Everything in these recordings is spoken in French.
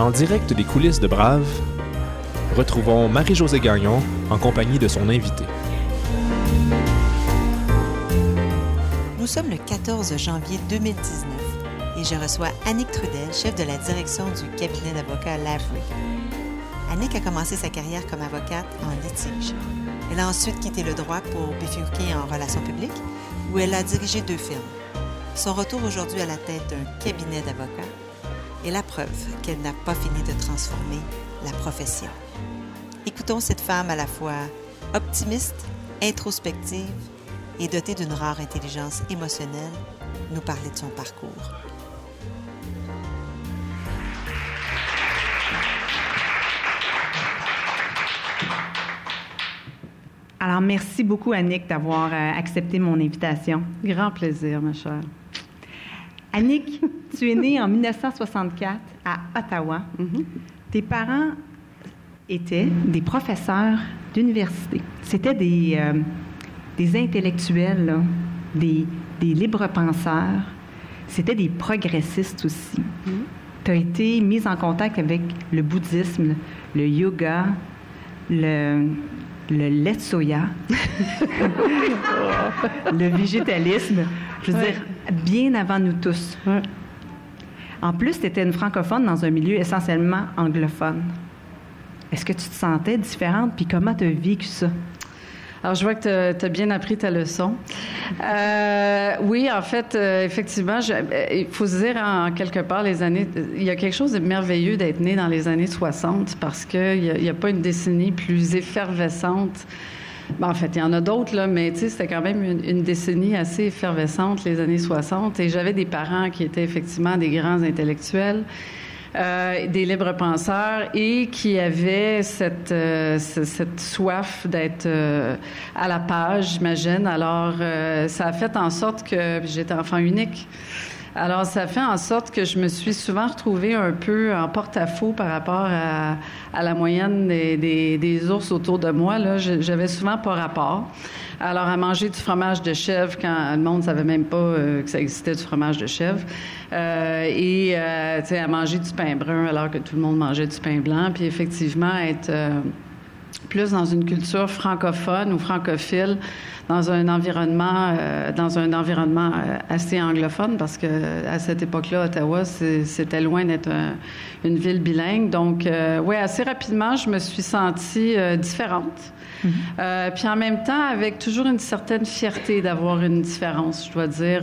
En direct des coulisses de Brave, retrouvons Marie-Josée Gagnon en compagnie de son invité. Nous sommes le 14 janvier 2019 et je reçois Annick Trudel, chef de la direction du cabinet d'avocats Lavry. Annick a commencé sa carrière comme avocate en litige. Elle a ensuite quitté le droit pour bifurquer en relations publiques, où elle a dirigé deux firmes. Son retour aujourd'hui à la tête d'un cabinet d'avocats est la preuve qu'elle n'a pas fini de transformer la profession. Écoutons cette femme à la fois optimiste, introspective et dotée d'une rare intelligence émotionnelle nous parler de son parcours. Alors, merci beaucoup, Annick, d'avoir euh, accepté mon invitation. Grand plaisir, ma chère. Annick, tu es née en 1964 à Ottawa. Mhm. Tes parents étaient des professeurs d'université. C'était des, euh, des intellectuels, là, des, des libres penseurs. C'était des progressistes aussi. Tu as été mise en contact avec le bouddhisme, le yoga, le, le lait de soya, le végétalisme. Je veux Ouais. dire, bien avant nous tous. Ouais. En plus, tu étais une francophone dans un milieu essentiellement anglophone. Est-ce que tu te sentais différente? Puis comment tu as vécu ça? Alors, je vois que tu as bien appris ta leçon. Euh, oui, en fait, euh, effectivement, euh, il faut se dire en quelque part les années. Il y a quelque chose de merveilleux d'être né dans les années 60 parce qu'il n'y a, a pas une décennie plus effervescente. En fait, il y en a d'autres, là, mais c'était quand même une décennie assez effervescente, les années 60. Et j'avais des parents qui étaient effectivement des grands intellectuels. Euh, des libres penseurs et qui avaient cette, euh, ce- cette soif d'être euh, à la page, j'imagine. Alors, euh, ça a fait en sorte que j'étais enfant unique. Alors, ça fait en sorte que je me suis souvent retrouvée un peu en porte-à-faux par rapport à, à la moyenne des, des, des ours autour de moi. Là, j'avais souvent pas rapport. Alors, à manger du fromage de chèvre quand le monde ne savait même pas euh, que ça existait du fromage de chèvre. Euh, et, euh, tu sais, à manger du pain brun alors que tout le monde mangeait du pain blanc. Puis, effectivement, être... plus dans une culture francophone ou francophile, dans un environnement, euh, dans un environnement euh, assez anglophone, parce que à cette époque-là, Ottawa, c'était loin d'être un- une ville bilingue. Donc, euh, ouais, assez rapidement, je me suis sentie euh, différente. Euh, puis en même temps, avec toujours une certaine fierté d'avoir une différence, je dois dire,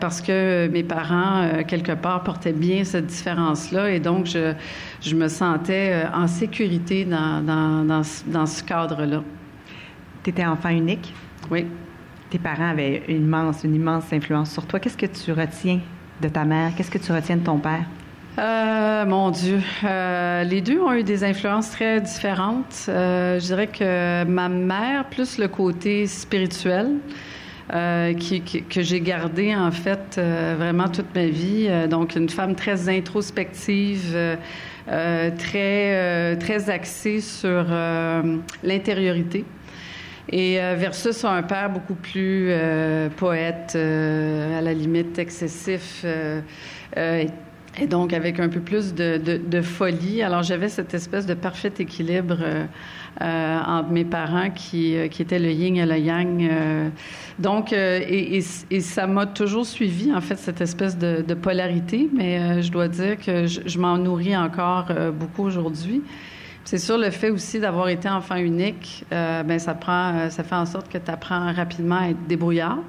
parce que mes parents, quelque part, portaient bien cette différence-là. Et donc, je, je me sentais en sécurité dans, dans, dans, ce- dans ce cadre-là. Tu étais enfant unique. Oui. Tes parents avaient une immense, une immense influence sur toi. Qu'est-ce que tu retiens de ta mère? Qu'est-ce que tu retiens de ton père? Euh, mon Dieu, Euh, les deux ont eu des influences très différentes. Euh, je dirais que ma mère, plus le côté spirituel, qui, qui- que j'ai gardé en fait vraiment toute ma vie. Donc une femme très introspective, très très axée sur l'intériorité. Et euh, versus un père beaucoup plus euh, poète, euh, à la limite excessif, et donc avec un peu plus de, folie. Alors j'avais cette espèce de parfait équilibre entre mes parents qui, étaient le yin et le yang. donc, et, ça m'a toujours suivi, en fait, cette espèce de, polarité, mais je dois dire que je, m'en nourris encore beaucoup aujourd'hui. C'est sûr, le fait aussi d'avoir été enfant unique, euh, ben ça prend, euh, ça fait en sorte que tu apprends rapidement à être débrouillard,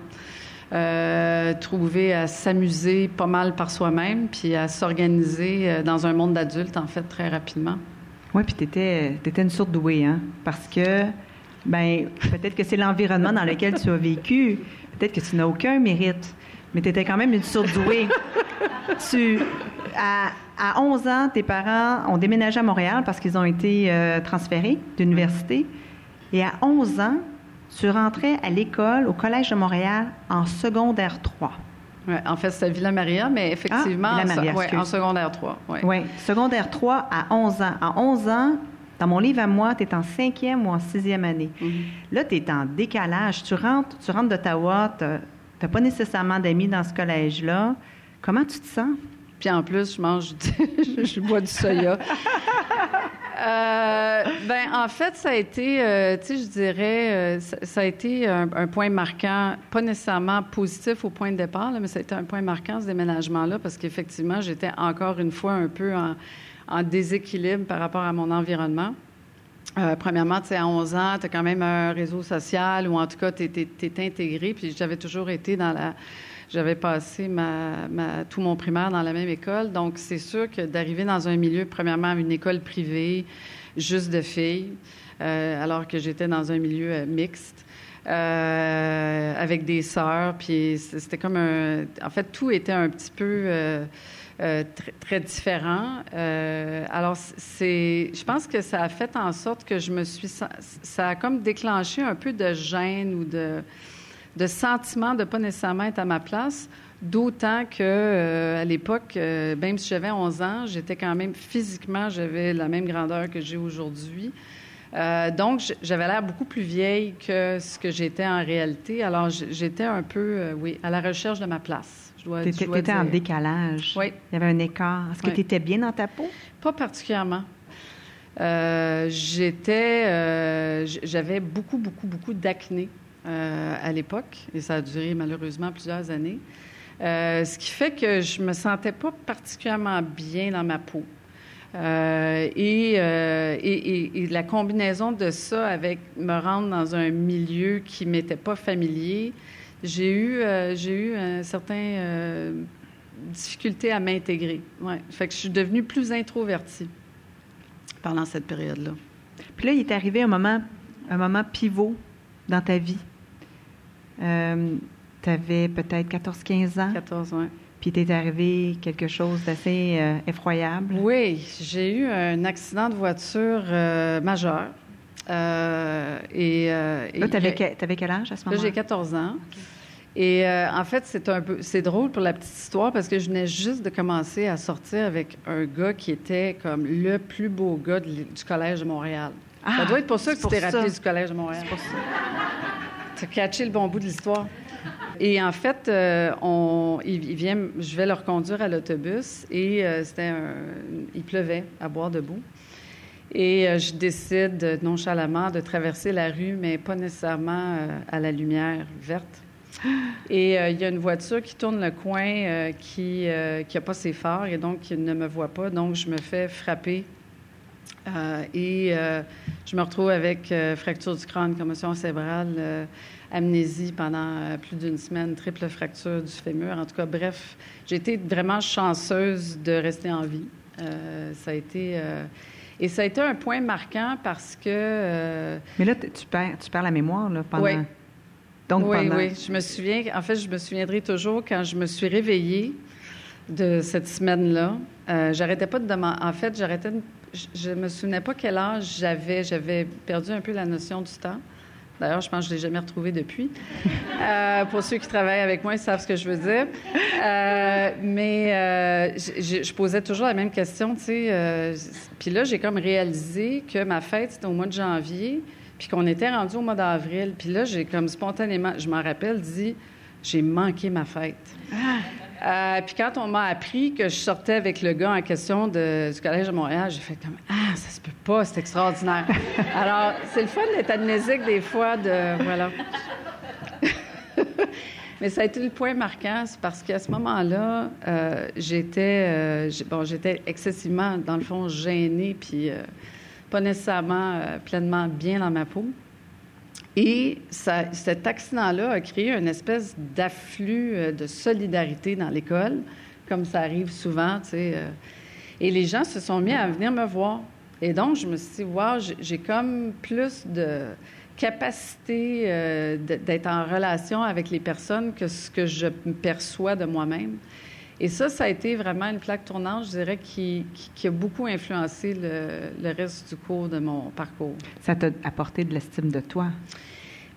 euh, trouver à s'amuser pas mal par soi-même, puis à s'organiser dans un monde d'adultes, en fait, très rapidement. Oui, puis tu étais, une sourde douée, hein? Parce que, ben, peut-être que c'est l'environnement dans lequel tu as vécu. Peut-être que tu n'as aucun mérite, mais tu étais quand même une sourde douée. tu, à, à 11 ans, tes parents ont déménagé à Montréal parce qu'ils ont été euh, transférés d'université. Et à 11 ans, tu rentrais à l'école, au Collège de Montréal, en secondaire 3. Ouais, en fait, c'était Villa Maria, mais effectivement, Ah, Villa Maria, en, ouais, en secondaire 3. Ouais. Oui, secondaire 3 à 11 ans. À 11 ans, dans mon livre à moi, tu es en cinquième ou en sixième année. Mhm. Là, tu es en décalage. Tu rentres, tu rentres d'Ottawa, tu n'as pas nécessairement d'amis dans ce collège-là. Comment tu te sens? Puis en plus, je mange, je bois du soya. Euh, ben, en fait, ça a été, euh, tu sais, je dirais, euh, ça, a été un, point marquant, pas nécessairement positif au point de départ, mais ça a été un point marquant, ce déménagement-là, parce qu'effectivement, j'étais encore une fois un peu en, en, déséquilibre par rapport à mon environnement. Premièrement, tu sais, à 11 ans, tu as quand même un réseau social, ou en tout cas, tu es, intégré, puis j'avais toujours été dans la j'avais passé ma, tout mon primaire dans la même école. Donc, c'est sûr que d'arriver dans un milieu, premièrement, une école privée, juste de filles, euh, alors que j'étais dans un milieu euh, mixte. Euh, avec des sœurs, puis c'était comme un... En fait, tout était un petit peu très, très, différent. alors, c'est... Je pense que ça a fait en sorte que je me suis... Ça a comme déclenché un peu de gêne ou de de sentiment de pas nécessairement être à ma place. D'autant que euh, à l'époque, euh, même si j'avais 11 ans, j'étais quand même physiquement, j'avais la même grandeur que j'ai aujourd'hui. Euh, donc, j'avais l'air beaucoup plus vieille que ce que j'étais en réalité. Alors, j'étais un peu, oui, à la recherche de ma place. Tu étais en décalage. Oui. Il y avait un écart. Est-ce que tu étais bien dans ta peau? Pas particulièrement. j'étais, j'avais beaucoup, beaucoup, beaucoup d'acné. Euh, à l'époque, et ça a duré malheureusement plusieurs années. Euh, ce qui fait que je me sentais pas particulièrement bien dans ma peau. Euh, et, et, la combinaison de ça avec me rendre dans un milieu qui m'était pas familier, j'ai eu, j'ai eu un certain difficulté à m'intégrer. Ouais. Fait que je suis devenue plus introvertie pendant cette période-là. Puis là, il est arrivé un moment, un moment pivot dans ta vie. Euh, tu avais peut-être 14-15 ans. 14, oui. Puis t'es arrivé quelque chose d'assez euh, effroyable. Oui, j'ai eu un accident de voiture euh, et, là, tu avais, quel âge à ce moment-là? Là, j'ai 14 ans. Et en fait, c'est un peu, c'est drôle pour la petite histoire parce que je venais juste de commencer à sortir avec un gars qui était comme le plus beau gars du Collège de Montréal. Ah, ça doit être pour ça que tu t'es rappelé du Collège de Montréal. C'est pour ça. Tu as catché le bon bout de l'histoire. Et en fait, euh, on, il, vient, je vais le reconduire à l'autobus et euh, c'était il pleuvait à boire debout. Et euh, je décide nonchalamment de traverser la rue, mais pas nécessairement à la lumière verte. Et il y a une voiture qui tourne le coin qui n'a pas ses phares et donc qui ne me voit pas. Donc, je me fais frapper euh, et euh, je me retrouve avec euh, fracture du crâne, commotion cérébrale, amnésie pendant plus d'une semaine, triple fracture du fémur. En tout cas, bref, j'ai été vraiment chanceuse de rester en vie. ça a été. Et ça a été un point marquant parce que. Mais là, tu perds, tu perds la mémoire là, pendant. Oui. Donc, oui, oui. Je me souviens. En fait, je me souviendrai toujours quand je me suis réveillée de cette semaine-là. j'arrêtais pas de demander. En fait, j'arrêtais de je ne me souvenais pas quel âge j'avais. J'avais perdu un peu la notion du temps. D'ailleurs, je pense que je ne l'ai jamais retrouvé depuis. Euh, pour ceux qui travaillent avec moi, ils savent ce que je veux dire. Euh, mais euh, je, posais toujours la même question, tu sais. puis là, j'ai comme réalisé que ma fête, c'était au mois de janvier, puis qu'on était rendu au mois d'avril. Puis là, j'ai comme spontanément, je m'en rappelle, dit, j'ai manqué ma fête. Ah. Euh, puis quand on m'a appris que je sortais avec le gars en question de, du Collège de Montréal, j'ai fait comme Ah, ça se peut pas, c'est extraordinaire. Alors, c'est le fun d'être amnésique des fois, de. Voilà. Mais ça a été le point marquant, c'est parce qu'à ce moment-là, euh, j'étais, euh, bon, j'étais excessivement, dans le fond, gênée, puis pas nécessairement pleinement bien dans ma peau. Et cet accident-là a créé une espèce d'afflux euh, de solidarité dans l'école, comme ça arrive souvent. Euh. et les gens se sont mis à venir me voir. Et donc, je me suis dit, wow, j'ai comme plus de capacité euh, d'être en relation avec les personnes que ce que je perçois de moi-même. Et ça, ça a été vraiment une plaque tournante, je dirais, qui, a beaucoup influencé le, reste du cours de mon parcours. Ça t'a apporté de l'estime de toi?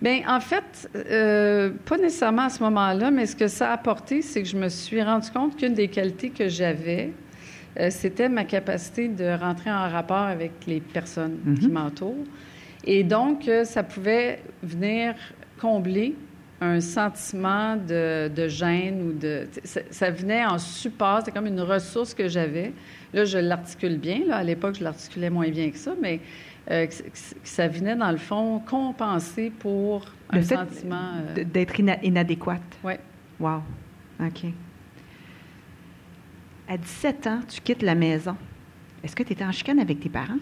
Bien, en fait, euh, pas nécessairement à ce moment-là, mais ce que ça a apporté, c'est que je me suis rendu compte qu'une des qualités que j'avais, euh, c'était ma capacité de rentrer en rapport avec les personnes qui mhm. m'entourent. Et donc, euh, ça pouvait venir combler un sentiment de, de gêne ou de. Ça, ça venait en support, c'était comme une ressource que j'avais. Là, je l'articule bien. Là, à l'époque, je l'articulais moins bien que ça, mais euh, que, que ça venait, dans le fond, compenser pour un Le fait sentiment. euh, d'être ina- inadéquate. ouais. Wow. OK. À 17 ans, tu quittes la maison. Est-ce que tu étais en chicane avec tes parents?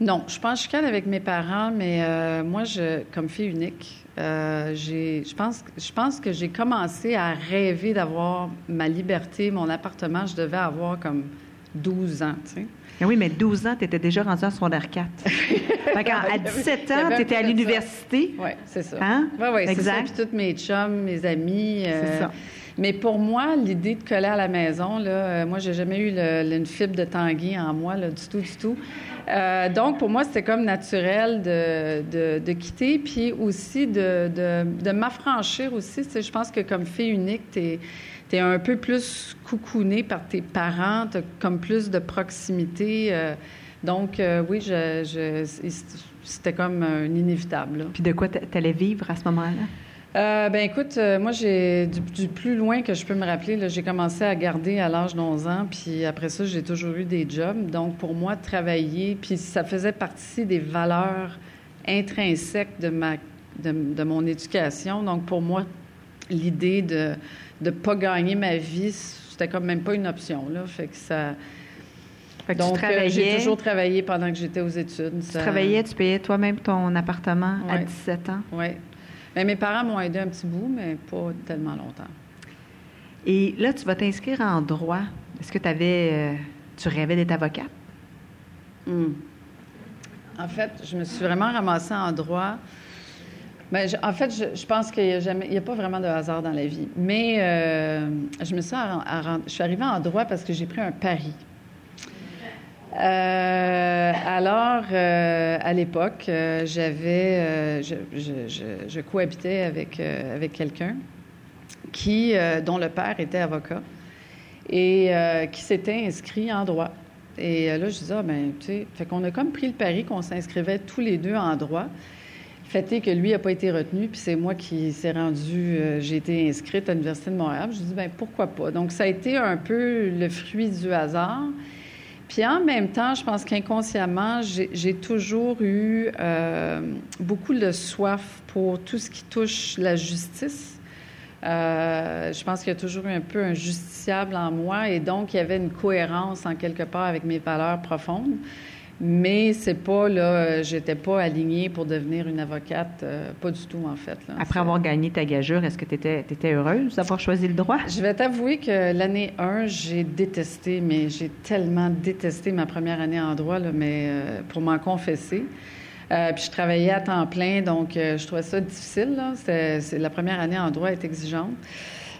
Non, je suis pas en chicane avec mes parents, mais euh, moi, je, comme fille unique, euh, je pense, je pense que j'ai commencé à rêver d'avoir ma liberté, mon appartement. Je devais avoir comme 12 ans, tu sais. Ah oui, mais 12 ans, tu étais déjà rendu en secondaire 4. fait à 17 Il y avait ans, tu étais à l'université. Oui, c'est ça. Hein? Oui, oui, c'est ça. Exact. Puis tous mes chums, mes amis. euh, C'est ça. Mais pour moi, l'idée de coller à la maison, là, euh, moi, j'ai jamais eu une fibre de Tanguy en moi, là, du tout, du tout. Euh, donc, pour moi, c'était comme naturel de, de, quitter, puis aussi de, de, m'affranchir aussi. Tu sais, je pense que comme fille unique, tu es, un peu plus coucounée par tes parents, tu comme plus de proximité. euh, donc, oui, je- c'était comme un inévitable. là. Puis de quoi tu allais vivre à ce moment-là? Euh, ben écoute, euh, moi j'ai du, du plus loin que je peux me rappeler, là, j'ai commencé à garder à l'âge d'11 ans, puis après ça j'ai toujours eu des jobs. Donc pour moi travailler, puis ça faisait partie des valeurs intrinsèques de ma de, de mon éducation. Donc pour moi l'idée de de pas gagner ma vie, c'était comme même pas une option là. Fait que ça. Fait que Donc euh, j'ai toujours travaillé pendant que j'étais aux études. tu travaillais, tu payais toi-même ton appartement à Ouais. 17 ans. Oui. Mais mes parents m'ont aidé un petit bout, mais pas tellement longtemps. Et là, tu vas t'inscrire en droit. Est-ce que tu avais, euh, tu rêvais d'être avocate? Hmm. En fait, je me suis vraiment ramassée en droit. Je- en fait, je, je pense qu'il n'y a, jamais- il y a pas vraiment de hasard dans la vie. Mais euh, je me suis, je suis arrivée en droit parce que j'ai pris un pari. Euh, alors, euh, à l'époque, euh, j'avais, je, cohabitais avec, avec quelqu'un qui, dont le père était avocat et qui s'était inscrit en droit. Et là, je disais, ah, ben, tu sais, fait qu'on a comme pris le pari qu'on s'inscrivait tous les deux en droit. Fait est que lui n'a pas été retenu, puis c'est moi qui s'est rendu, j'ai été inscrite à l'Université de Montréal. Je dis, ben pourquoi pas? Donc, ça a été un peu le fruit du hasard. Puis en même temps, je pense qu'inconsciemment, j'ai toujours eu euh, beaucoup de soif pour tout ce qui touche la justice. Euh, je pense qu'il y a toujours eu un peu un justiciable en moi et donc il y avait une cohérence en quelque part avec mes valeurs profondes. Mais c'est pas là, euh, j'étais pas alignée pour devenir une avocate, euh, pas du tout en fait. là. Après avoir gagné ta gageure, est-ce que tu étais, heureuse d'avoir choisi le droit? je vais t'avouer que l'année 1, j'ai détesté, mais j'ai tellement détesté ma première année en droit, là, mais euh, pour m'en confesser. Euh, puis je travaillais à temps plein, donc euh, je trouvais ça difficile. Là. C'était- c'est- la première année en droit est exigeante.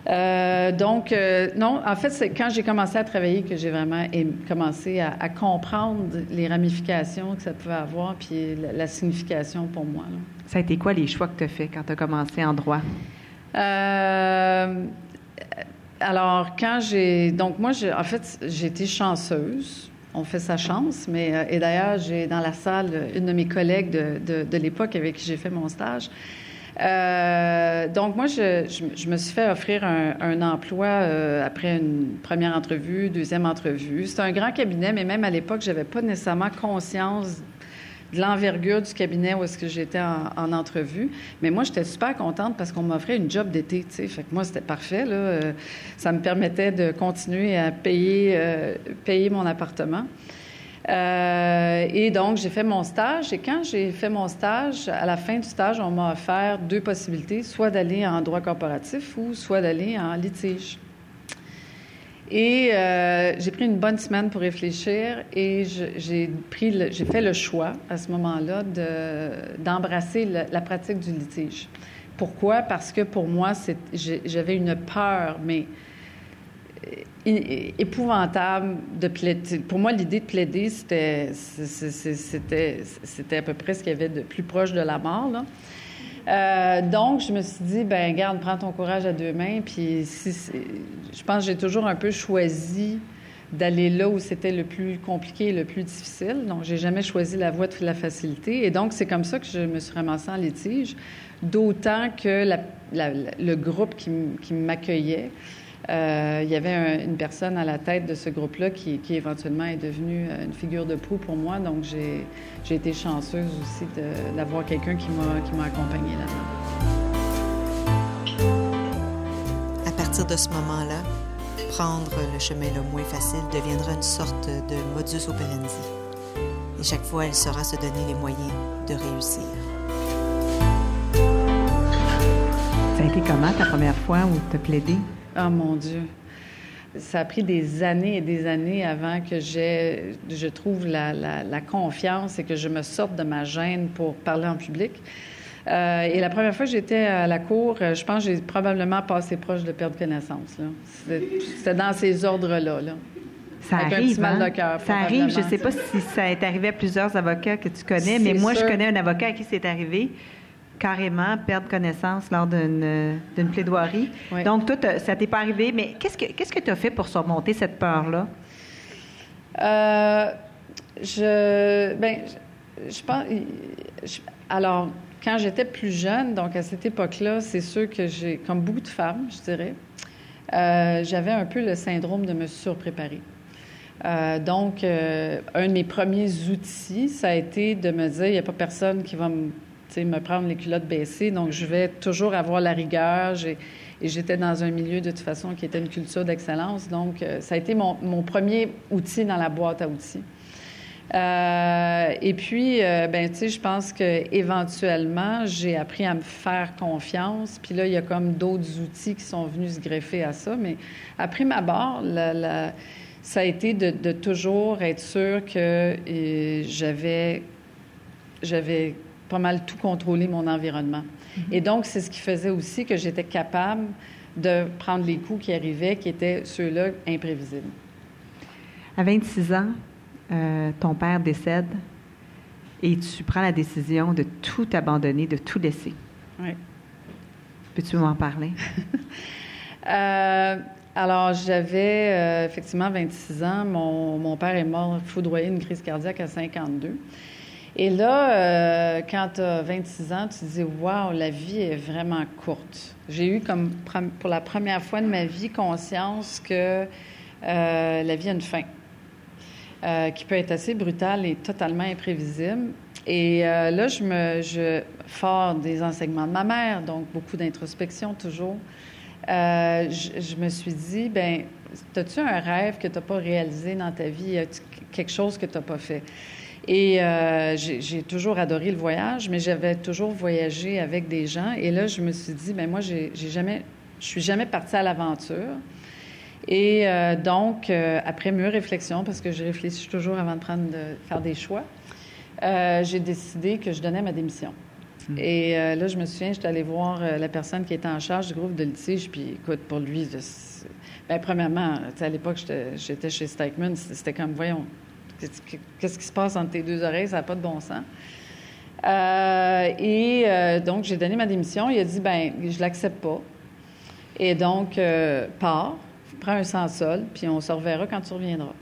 Euh, donc, euh, non, en fait, c'est quand j'ai commencé à travailler que j'ai vraiment aim- commencé à, à comprendre les ramifications que ça pouvait avoir, puis la, la signification pour moi. là. Ça a été quoi les choix que tu as fait quand tu as commencé en droit? Euh, alors, quand j'ai. Donc, moi, en fait, j'ai été chanceuse. On fait sa chance, mais. et d'ailleurs, j'ai dans la salle une de mes collègues de, de, de l'époque avec qui j'ai fait mon stage. Euh, donc, moi, je, je, je me suis fait offrir un, emploi euh, après une première entrevue, deuxième entrevue. C'est un grand cabinet, mais même à l'époque, j'avais pas nécessairement conscience de l'envergure du cabinet où est-ce que j'étais en, en entrevue. Mais moi, j'étais super contente parce qu'on m'offrait une job d'été, tu sais. Fait que moi, c'était parfait. Euh, ça me permettait de continuer à payer mon appartement. Euh, et donc, j'ai fait mon stage. Et quand j'ai fait mon stage, à la fin du stage, on m'a offert deux possibilités, soit d'aller en droit corporatif ou soit d'aller en litige. Et euh, j'ai pris une bonne semaine pour réfléchir et j'ai fait le choix à ce moment-là de- d'embrasser la pratique du litige. Pourquoi? Parce que pour moi, j'avais une peur, mais épouvantable de plaider. Pour moi, l'idée de plaider, c'était c'était c'était à peu près ce qu'il y avait de plus proche de la mort. Là. Euh, donc, je me suis dit, ben garde, prends ton courage à deux mains. Puis, je pense que j'ai toujours un peu choisi d'aller là où c'était le plus compliqué et le plus difficile. Donc, j'ai jamais choisi la voie de la facilité. Et donc, c'est comme ça que je me suis ramassée en litige, d'autant que le groupe qui, m'accueillait, euh, il y avait une personne à la tête de ce groupe-là qui, éventuellement est devenue euh, une figure de proue pour moi. Donc, j'ai, été chanceuse aussi d'avoir quelqu'un qui m'a, qui m'a accompagnée là-dedans. À partir de ce moment-là, prendre le chemin le moins facile deviendra une sorte de modus operandi. Et chaque fois, elle saura se donner les moyens de réussir. Ça a été comment ta première fois où tu as plaidé? Oh mon Dieu! Ça a pris des années et des années avant que j'ai, je trouve la, la confiance et que je me sorte de ma gêne pour parler en public. Euh, et la première fois que j'étais à la cour, euh, je pense que j'ai probablement passé proche de perdre connaissance. C'était dans ces ordres-là. Ça arrive. Hein? Ça arrive. Je ne sais pas si ça est arrivé à plusieurs avocats que tu connais, mais moi, je connais un avocat à qui c'est arrivé carrément perdre connaissance lors d'une plaidoirie. Donc, toi, ça t'est pas arrivé, mais qu'est-ce que qu'est-ce que tu as fait pour surmonter cette peur-là? Euh, je, ben, je, pense. alors, quand j'étais plus jeune, donc à cette époque-là, c'est sûr que j'ai, comme beaucoup de femmes, je dirais, euh, j'avais un peu le syndrome de me surpréparer. Euh, donc, euh, un de mes premiers outils, ça a été de me dire, il n'y a pas personne qui va me, me prendre les culottes baissées, donc je vais toujours avoir la rigueur. et j'étais dans un milieu, de toute façon, qui était une culture d'excellence. Donc, ça a été mon, mon, premier outil dans la boîte à outils. Euh, et puis, euh, ben, tu sais, je pense que éventuellement, j'ai appris à me faire confiance. Puis là, il y a comme d'autres outils qui sont venus se greffer à ça. Mais après ma barre, ça a été de, toujours être sûr que euh, j'avais, j'avais pas mal tout contrôlé mon environnement. Mm-hmm. Et donc, c'est ce qui faisait aussi que j'étais capable de prendre les coups qui arrivaient, qui étaient ceux-là imprévisibles. À 26 ans, euh, ton père décède et tu prends la décision de tout abandonner, de tout laisser. Oui. Peux-tu m'en parler? Euh, alors, j'avais euh, effectivement 26 ans. Mon, mon, père est mort foudroyé d'une crise cardiaque à 52. Et là, quand tu as 26 ans, tu te dis Waouh, la vie est vraiment courte. J'ai eu, comme pour la première fois de ma vie, conscience que la vie a une fin. Euh, qui peut être assez brutal et totalement imprévisible. Et euh, là, je me, je, fort des enseignements de ma mère, donc beaucoup d'introspection toujours, euh, je, me suis dit, ben, as-tu un rêve que tu n'as pas réalisé dans ta vie, quelque chose que tu n'as pas fait? Et j'ai toujours adoré le voyage, mais j'avais toujours voyagé avec des gens. Et là, je me suis dit, ben moi, j'ai jamais, je suis jamais partie à l'aventure. Et euh, donc, euh, après mûre réflexion, parce que je réfléchis toujours avant de prendre, de faire des choix, euh, j'ai décidé que je donnais ma démission. Hmm. Et là, je me souviens, j'étais allée voir la personne qui était en charge du groupe de litige, puis écoute, pour lui, bien, premièrement, à l'époque, j'étais chez Stikeman, c'était comme, voyons, qu'est-ce qui se passe entre tes deux oreilles, ça n'a pas de bon sens. et donc, j'ai donné ma démission. Il a dit, ben, je l'accepte pas. Et donc, pars prends un sans-sol, puis on se reverra quand tu reviendras.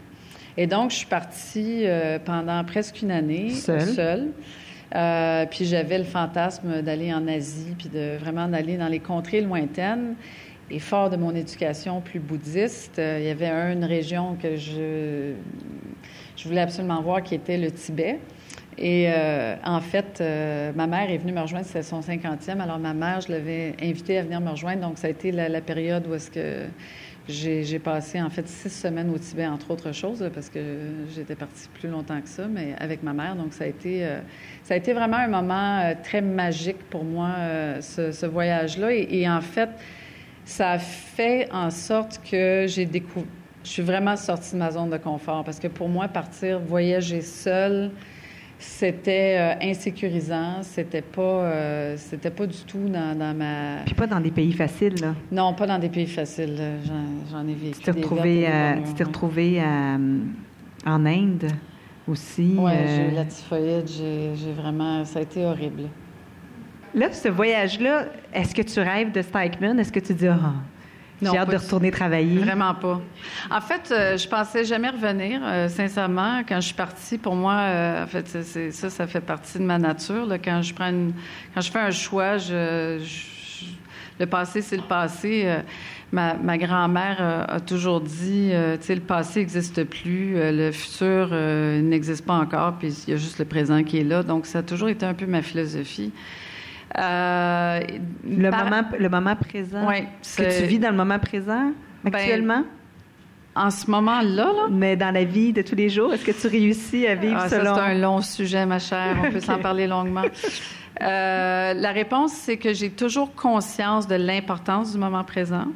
Et donc, je suis partie euh, pendant presque une année seule? Euh, puis j'avais le fantasme d'aller en Asie, puis de vraiment d'aller dans les contrées lointaines. Et fort de mon éducation plus bouddhiste, euh, il y avait une région que je, je voulais absolument voir qui était le Tibet. Et en fait, ma mère est venue me rejoindre, c'était son 50e. Alors ma mère, je l'avais invitée à venir me rejoindre. Donc ça a été la, période où est-ce que j'ai passé en fait six semaines au Tibet, entre autres choses, parce que j'étais partie plus longtemps que ça, mais avec ma mère. Donc, ça a été, euh, ça a été vraiment un moment euh, très magique pour moi, euh, ce, voyage-là. Et, en fait, ça a fait en sorte que j'ai découvert. Je suis vraiment sortie de ma zone de confort parce que pour moi, partir voyager seule, c'était euh, insécurisant, c'était pas, euh, c'était pas du tout dans, dans, ma. Puis pas dans des pays faciles, là. Non, pas dans des pays faciles. J'en, ai vécu. Tu t'es retrouvé, tu retrouvé en Inde aussi. Oui, j'ai eu la typhoïde, j'ai, vraiment, ça a été horrible. Là, ce voyage-là, est-ce que tu rêves de Stikeman? Est-ce que tu dis, ah, J'ai hâte de retourner travailler. Vraiment pas. En fait, euh, je pensais jamais revenir, euh, sincèrement. Quand je suis partie, pour moi, euh, en fait, c'est, ça, ça fait partie de ma nature. Là. Quand je prends quand je fais un choix, je, le passé, c'est le passé. ma, ma grand-mère a toujours dit, tu sais, le passé n'existe plus, le futur n'existe pas encore, puis il y a juste le présent qui est là. Donc, ça a toujours été un peu ma philosophie. Euh, le, moment, le moment présent. Oui. Que tu vis dans le moment présent ben, actuellement? en ce moment-là, là? Mais dans la vie de tous les jours, est-ce que tu réussis à vivre ah, selon... C'est un long sujet, ma chère. On peut s'en parler longuement. Euh, la réponse, c'est que j'ai toujours conscience de l'importance du moment présent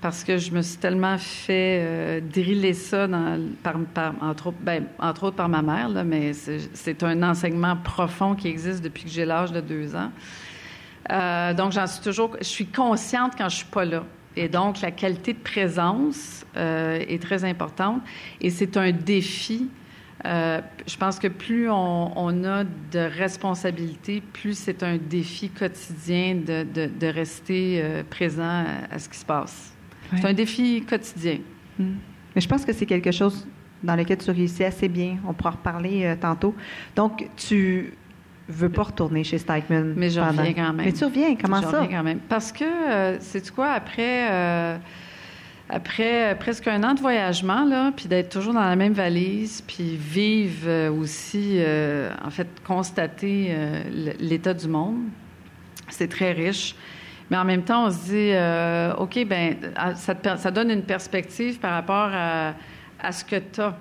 parce que je me suis tellement fait euh, driller ça dans, par, entre, autres, ben, entre autres par ma mère, là, mais c'est un enseignement profond qui existe depuis que j'ai l'âge de deux ans. Euh, donc, j'en suis toujours, je suis consciente quand je suis pas là. Et donc, la qualité de présence euh, est très importante. Et c'est un défi. Euh, je pense que plus on, a de responsabilités, plus c'est un défi quotidien de, de, rester présent à, ce qui se passe. C'est un défi quotidien. Hmm. Mais je pense que c'est quelque chose dans lequel tu réussis assez bien. On pourra en reparler tantôt. Donc, tu veux pas retourner chez Stikeman. Mais je reviens quand même. Mais tu reviens, comment je ça? Reviens quand même. Parce que, euh, c'est quoi, après, euh, après euh, presque un an de voyagement, là, puis d'être toujours dans la même valise, puis vivre aussi, en fait, constater l'état du monde, c'est très riche. Mais en même temps, on se dit, OK, ben ça, ça donne une perspective par rapport à, à ce que tu as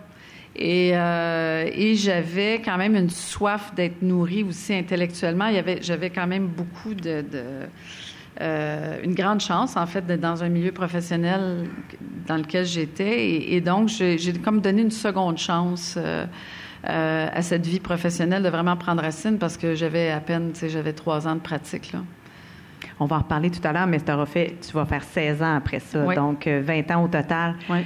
et, euh, et j'avais quand même une soif d'être nourrie aussi intellectuellement. Il y avait, j'avais quand même beaucoup de, de euh, une grande chance en fait d'être dans un milieu professionnel dans lequel j'étais, et, et donc j'ai, comme donné une seconde chance. Euh, euh, à cette vie professionnelle de vraiment prendre racine parce que j'avais à peine, tu sais, j'avais trois ans de pratique. Là. On va en reparler tout à l'heure, mais fait, tu vas faire 16 ans après ça, donc 20 ans au total. Oui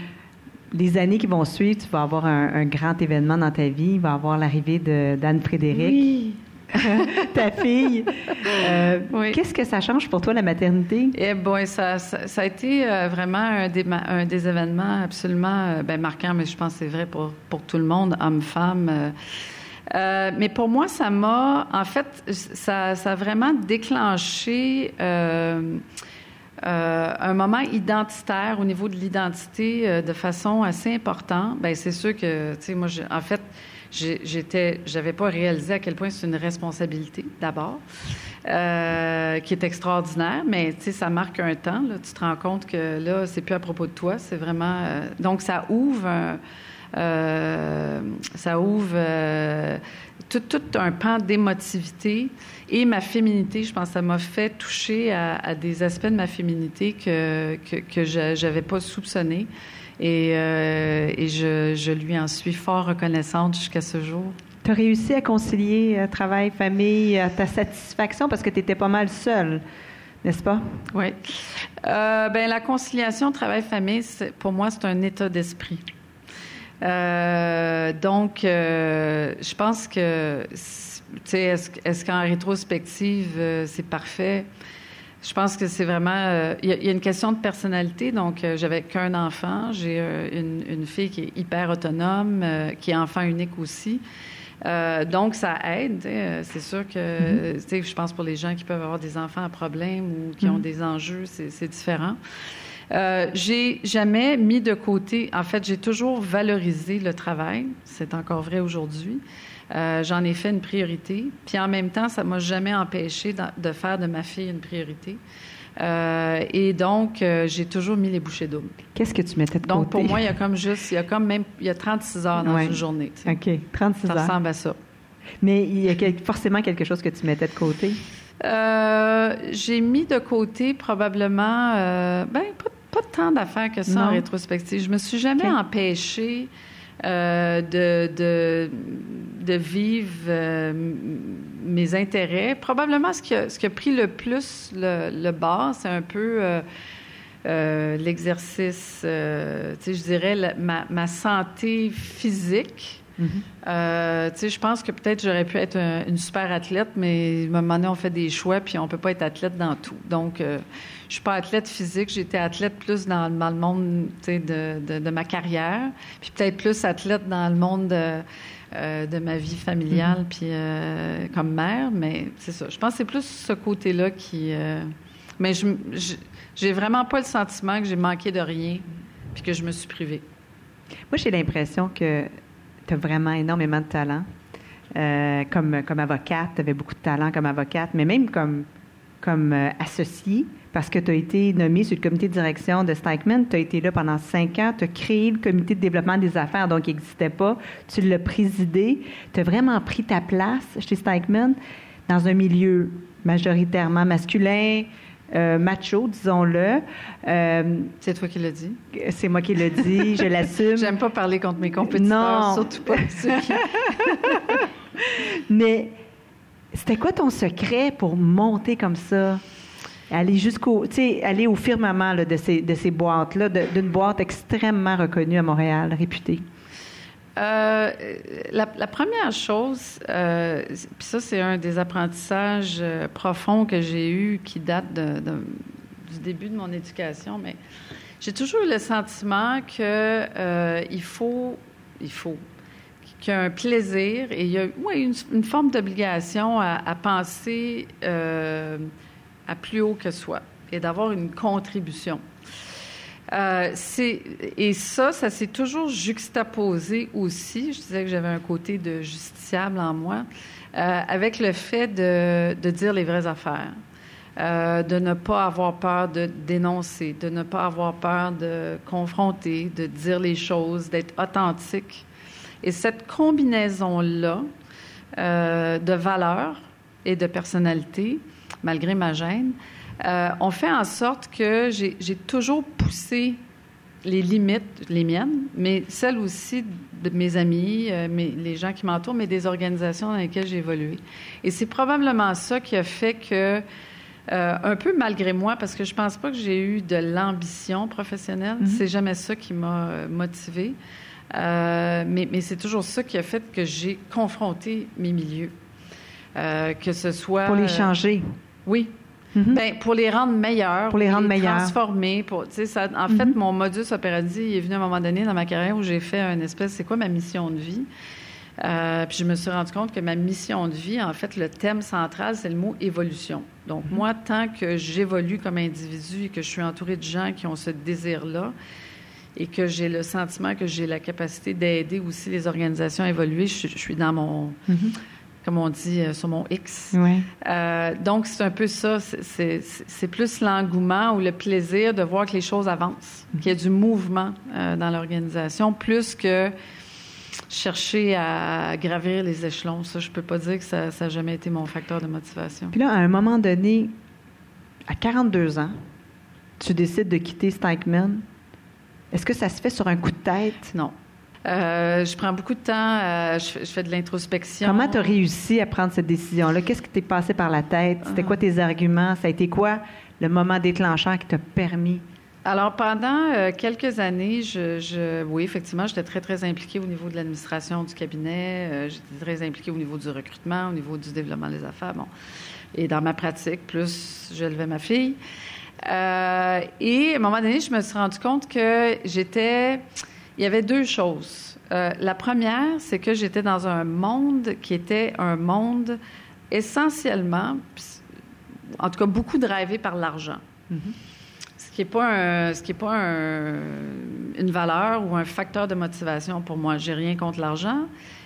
les années qui vont suivre, tu vas avoir un, grand événement dans ta vie. Il va avoir l'arrivée d'Anne-Frédéric. Oui. ta fille. Euh, qu'est-ce que ça change pour toi, la maternité? Eh bien, ça, ça, a été euh, vraiment un des, un des événements absolument euh, ben, marquants, mais je pense que c'est vrai pour, pour tout le monde, homme-femme. mais pour moi, ça m'a, en fait, ça, ça a vraiment déclenché euh, un moment identitaire au niveau de l'identité euh, de façon assez importante. Ben c'est sûr que, tu sais, moi, en fait, j'étais, j'avais pas réalisé à quel point c'est une responsabilité d'abord, euh, qui est extraordinaire, mais tu sais, ça marque un temps. Là, tu te rends compte que là, c'est plus à propos de toi, c'est vraiment. donc, ça ouvre. Ça ouvre tout, tout, un pan d'émotivité et ma féminité. Je pense que ça m'a fait toucher à, des aspects de ma féminité que, que, que je n'avais pas soupçonné. Et, euh, et je, je, lui en suis fort reconnaissante jusqu'à ce jour. Tu as réussi à concilier euh, travail, famille, ta satisfaction parce que tu étais pas mal seule, n'est-ce pas? Oui. Euh, ben, la conciliation travail-famille, pour moi, c'est un état d'esprit. Euh, donc, euh, je pense que, tu sais, est-ce, qu'en rétrospective, euh, c'est parfait? Je pense que c'est vraiment. Il y, a une question de personnalité. Donc, j'avais qu'un enfant. J'ai une, une, fille qui est hyper autonome, qui est enfant unique aussi. donc, ça aide. C'est sûr que, mm-hmm. tu sais, je pense pour les gens qui peuvent avoir des enfants à problème ou qui ont mm-hmm. des enjeux, c'est différent. Euh, j'ai jamais mis de côté, en fait, j'ai toujours valorisé le travail. C'est encore vrai aujourd'hui. Euh, j'en ai fait une priorité. Puis en même temps, ça m'a jamais empêché de, faire de ma fille une priorité. Euh, et donc, j'ai toujours mis les bouchées doubles. Qu'est-ce que tu mettais de côté? Donc, pour moi, il y a comme juste, il y a comme même, il y a 36 heures dans une journée. OK, 36 heures. Ça ressemble à ça. Mais il y a forcément quelque chose que tu mettais de côté? j'ai mis de côté probablement, ben, pas pas tant d'affaires que ça en rétrospective. Je me suis jamais empêchée euh, de, de, de, vivre euh, mes intérêts. Probablement, ce qui a, ce qui a pris le plus le, le bas, c'est un peu euh, l'exercice, tu sais, je dirais ma, ma, santé physique. Euh, tu sais, je pense que peut-être j'aurais pu être un- une super athlète, mais à un moment donné, on fait des choix, puis on peut pas être athlète dans tout. Donc, euh, je suis pas athlète physique, j'étais athlète plus dans, dans le monde, de, de, de ma carrière, puis peut-être plus athlète dans le monde de, euh, de ma vie familiale, puis euh, comme mère, mais c'est ça. Je pense que c'est plus ce côté-là qui... euh, mais je je- j'ai vraiment pas le sentiment que j'ai manqué de rien, puis que je me suis privée. Moi, j'ai l'impression que tu as vraiment énormément de talent. Euh, comme, comme avocate, tu avais beaucoup de talent comme avocate, mais même comme, comme euh, associée, parce que tu as été nommée sur le comité de direction de Stikeman. Tu as été là pendant cinq ans. Tu as créé le comité de développement des affaires, donc il n'existait pas. Tu l'as présidé. Tu as vraiment pris ta place chez Stikeman dans un milieu majoritairement masculin, euh, macho, disons-le. Euh, C'est toi qui l'as dit. c'est moi qui le dis, je l'assume. J'aime pas parler contre mes compétiteurs, Non. surtout pas ceux qui... Mais c'était quoi ton secret pour monter comme ça? Aller jusqu'au, tu sais, aller au firmament là, de ces, de ces boîtes-là, d'une boîte extrêmement reconnue à Montréal, réputée. Euh, la, première chose, euh, puis ça c'est un des apprentissages euh, profonds que j'ai eu qui date du début de mon éducation, mais j'ai toujours eu le sentiment que il faut, il faut qu'il y a un plaisir et il y a une, forme d'obligation à, penser à plus haut que soi et d'avoir une contribution. Euh, et ça, ça s'est toujours juxtaposé aussi. Je disais que j'avais un côté de justiciable en moi, euh, avec le fait de, dire les vraies affaires, euh, de ne pas avoir peur de dénoncer, de ne pas avoir peur de confronter, de dire les choses, d'être authentique. Et cette combinaison-là de valeurs et de personnalité, malgré ma gêne, euh, ont fait en sorte que j'ai toujours poussé les limites, les miennes, mais celles aussi de mes amis, euh, mes- les gens qui m'entourent, mais des organisations dans lesquelles j'ai évolué. Et c'est probablement ça qui a fait que, euh, un peu malgré moi, parce que je pense pas que j'ai eu de l'ambition professionnelle, c'est jamais ça qui m'a euh, motivée, Euh, mais, mais c'est toujours ça qui a fait que j'ai confronté mes milieux. Que ce soit... Pour les changer. oui. Mhm. Ben, pour les rendre meilleurs. Pour les rendre meilleurs. Transformer. Pour, ça, en fait, mon modus operandi est venu à un moment donné dans ma carrière où j'ai fait une espèce, c'est quoi ma mission de vie? Euh, puis je me suis rendu compte que ma mission de vie, en fait, le thème central, c'est le mot évolution. Donc, moi, tant que j'évolue comme individu et que je suis entourée de gens qui ont ce désir-là, et que j'ai le sentiment que j'ai la capacité d'aider aussi les organisations à évoluer, je suis dans mon, comme on dit, euh, sur mon X. Oui. Euh, donc, c'est un peu ça. C'est- plus l'engouement ou le plaisir de voir que les choses avancent, qu'il y ait du mouvement euh, dans l'organisation, plus que chercher à gravir les échelons. Ça, je peux pas dire que ça n'a jamais été mon facteur de motivation. Puis là, à un moment donné, à 42 ans, tu décides de quitter Stikeman. Est-ce que ça se fait sur un coup de tête? Non. Euh, je prends beaucoup de temps, euh, je, fais, je fais de l'introspection. Comment tu as réussi à prendre cette décision-là? Qu'est-ce qui t'est passé par la tête? C'était quoi tes arguments? Ça a été quoi le moment déclencheur qui t'a permis? Alors, pendant euh, quelques années, je, je- oui, effectivement, j'étais très, très impliquée au niveau de l'administration du cabinet. j'étais très impliquée au niveau du recrutement, au niveau du développement des affaires. Bon. Et dans ma pratique, plus j'élevais ma fille. Et à un moment donné, je me suis rendu compte que j'étais. Il y avait deux choses. Euh, la première, c'est que j'étais dans un monde qui était un monde essentiellement, en tout cas, beaucoup drivé par l'argent ce qui n'est pas, un- ce qui est pas un- une valeur ou un facteur de motivation pour moi. J'ai rien contre l'argent,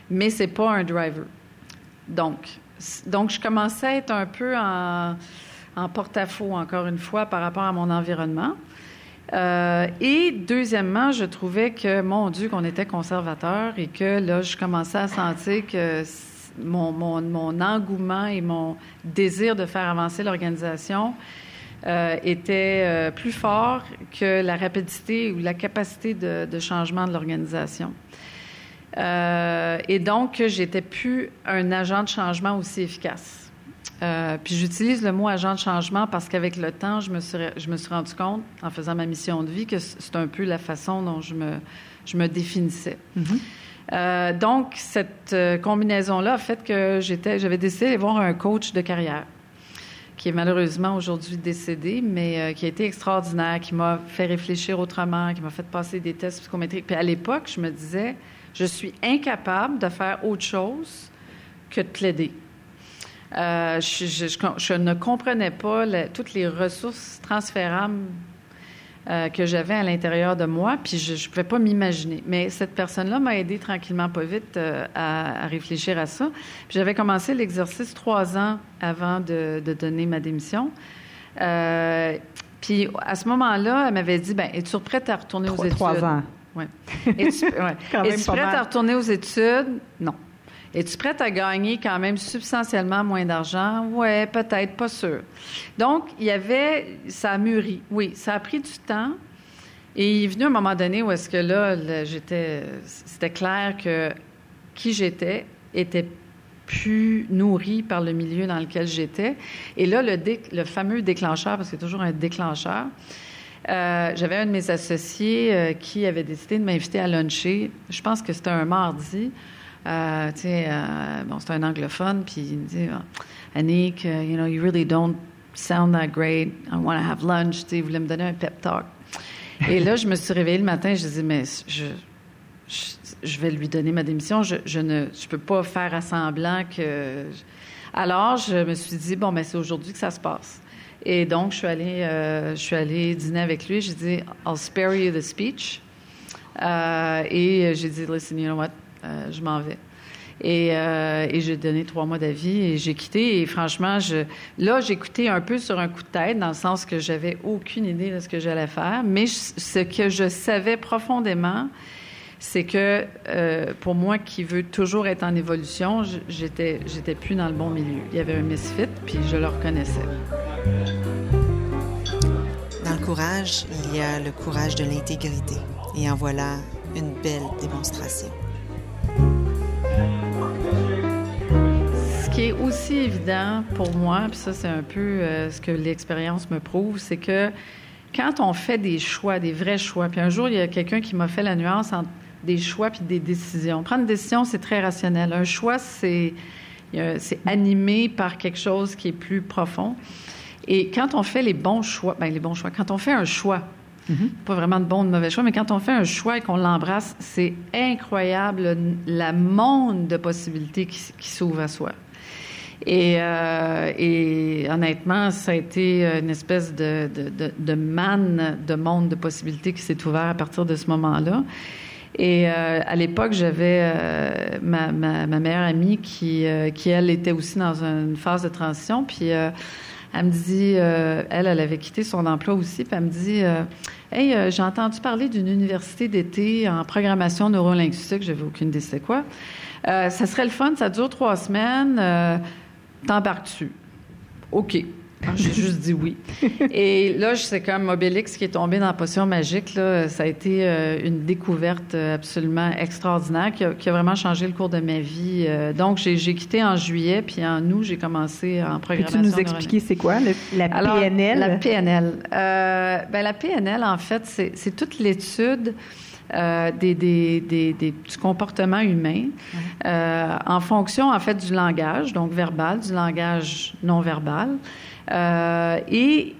mais c'est pas un driver. Donc, donc je commençais à être un peu en, en porte-à-faux, encore une fois, par rapport à mon environnement. Euh, et deuxièmement, je trouvais que, mon Dieu, qu'on était conservateur et que là, je commençais à sentir que mon, engouement et mon désir de faire avancer l'organisation euh, était euh, plus fort que la rapidité ou la capacité de, de changement de l'organisation. Euh, et donc, j'étais plus un agent de changement aussi efficace. Euh, puis j'utilise le mot agent de changement parce qu'avec le temps, je me, suis, je me suis rendu compte, en faisant ma mission de vie, que c'est un peu la façon dont je me, je me définissais. Mm-hmm. Euh, donc, cette euh, combinaison-là a fait que j'étais, j'avais décidé d'aller voir un coach de carrière qui est malheureusement aujourd'hui décédé, mais euh, qui a été extraordinaire, qui m'a fait réfléchir autrement, qui m'a fait passer des tests psychométriques. Puis à l'époque, je me disais, je suis incapable de faire autre chose que de plaider. Euh, je, je, je, je, ne comprenais pas la, toutes les ressources transférables euh, que j'avais à l'intérieur de moi, puis je ne pouvais pas m'imaginer. Mais cette personne-là m'a aidé tranquillement, pas vite, euh, à, à, réfléchir à ça. J'avais commencé l'exercice trois ans avant de, de donner ma démission. Puis à ce moment-là, elle m'avait dit, ben, es-tu prête à retourner trois, aux études? Trois ans. Oui. Es-tu ouais. es prête mal. à retourner aux études? Non. Es-tu prête à gagner quand même substantiellement moins d'argent? Oui, peut-être, pas sûr. Donc, il y avait, ça a mûri. Oui, ça a pris du temps. Et il est venu un moment donné où est-ce que là, j'étais, c'était clair que qui j'étais était plus nourri par le milieu dans lequel j'étais. Et là, le fameux déclencheur, parce que c'est toujours un déclencheur, euh, j'avais un de mes associés euh, qui avait décidé de m'inviter à luncher. Je pense que c'était un mardi. Euh, tu sais, euh, bon, c'est un anglophone, puis il me dit, oh, Annick, uh, you know, you really don't sound that great. I want to have lunch. Tu sais, il voulait me donner un pep talk. Et là, je me suis réveillée le matin, je dis, mais je, je, je, vais lui donner ma démission. Je, ne je peux pas faire à semblant que. Alors, je me suis dit, bon, mais c'est aujourd'hui que ça se passe. Et donc, je suis allée, je suis allée dîner avec lui. J'ai dit, I'll spare you the speech. Euh, et j'ai dit, listen, you know what? Euh, je m'en vais. Et, euh, et j'ai donné trois mois d'avis et j'ai quitté. Et franchement, je, là, écouté un peu sur un coup de tête, dans le sens que j'avais aucune idée de ce que j'allais faire. Mais ce que je savais profondément, c'est que euh, pour moi qui veux toujours être en évolution, j'étais, j'étais plus dans le bon milieu. Il y avait un misfit, puis je le reconnaissais. Dans le courage, il y a le courage de l'intégrité. Et en voilà une belle démonstration. Ce qui est aussi évident pour moi, puis ça c'est un peu euh, ce que l'expérience me prouve, c'est que quand on fait des choix, des vrais choix, puis un jour il y a quelqu'un qui m'a fait la nuance entre des choix puis des décisions. Prendre une décision, c'est très rationnel. Un choix, c'est c'est animé par quelque chose qui est plus profond. Et quand on fait les bons choix, ben les bons choix, quand on fait un choix, -hmm. pas vraiment de bons ou de mauvais choix, mais quand on fait un choix et qu'on l'embrasse, c'est incroyable la monde de possibilités qui, s'ouvre à soi. Et, euh, et, honnêtement, ça a été une espèce de, de, manne de monde de possibilités qui s'est ouvert à partir de ce moment-là. Et euh, à l'époque, j'avais euh, ma, ma, meilleure amie qui, qui, elle, était aussi dans une phase de transition. Puis elle me dit, elle, elle avait quitté son emploi aussi. Puis elle me dit, hey, j'ai entendu parler d'une université d'été en programmation neurolinguistique. J'avais aucune idée c'est quoi. ça serait le fun, ça dure trois semaines. T'embarques-tu? OK. J'ai juste dit oui. Et là, c'est comme Obélix qui est tombé dans la potion magique. Là, ça a été euh, une découverte absolument extraordinaire qui a, qui a, vraiment changé le cours de ma vie. Euh, donc, j'ai quitté en juillet, puis en août, j'ai commencé en programmation. Peux-tu nous expliquer c'est quoi le, la Alors, PNL? La PNL. Euh, ben, la PNL, en fait, c'est toute l'étude euh, des, des, des, du comportement humain euh, en fonction, en fait, du langage, donc verbal, du langage non verbal. Euh, et,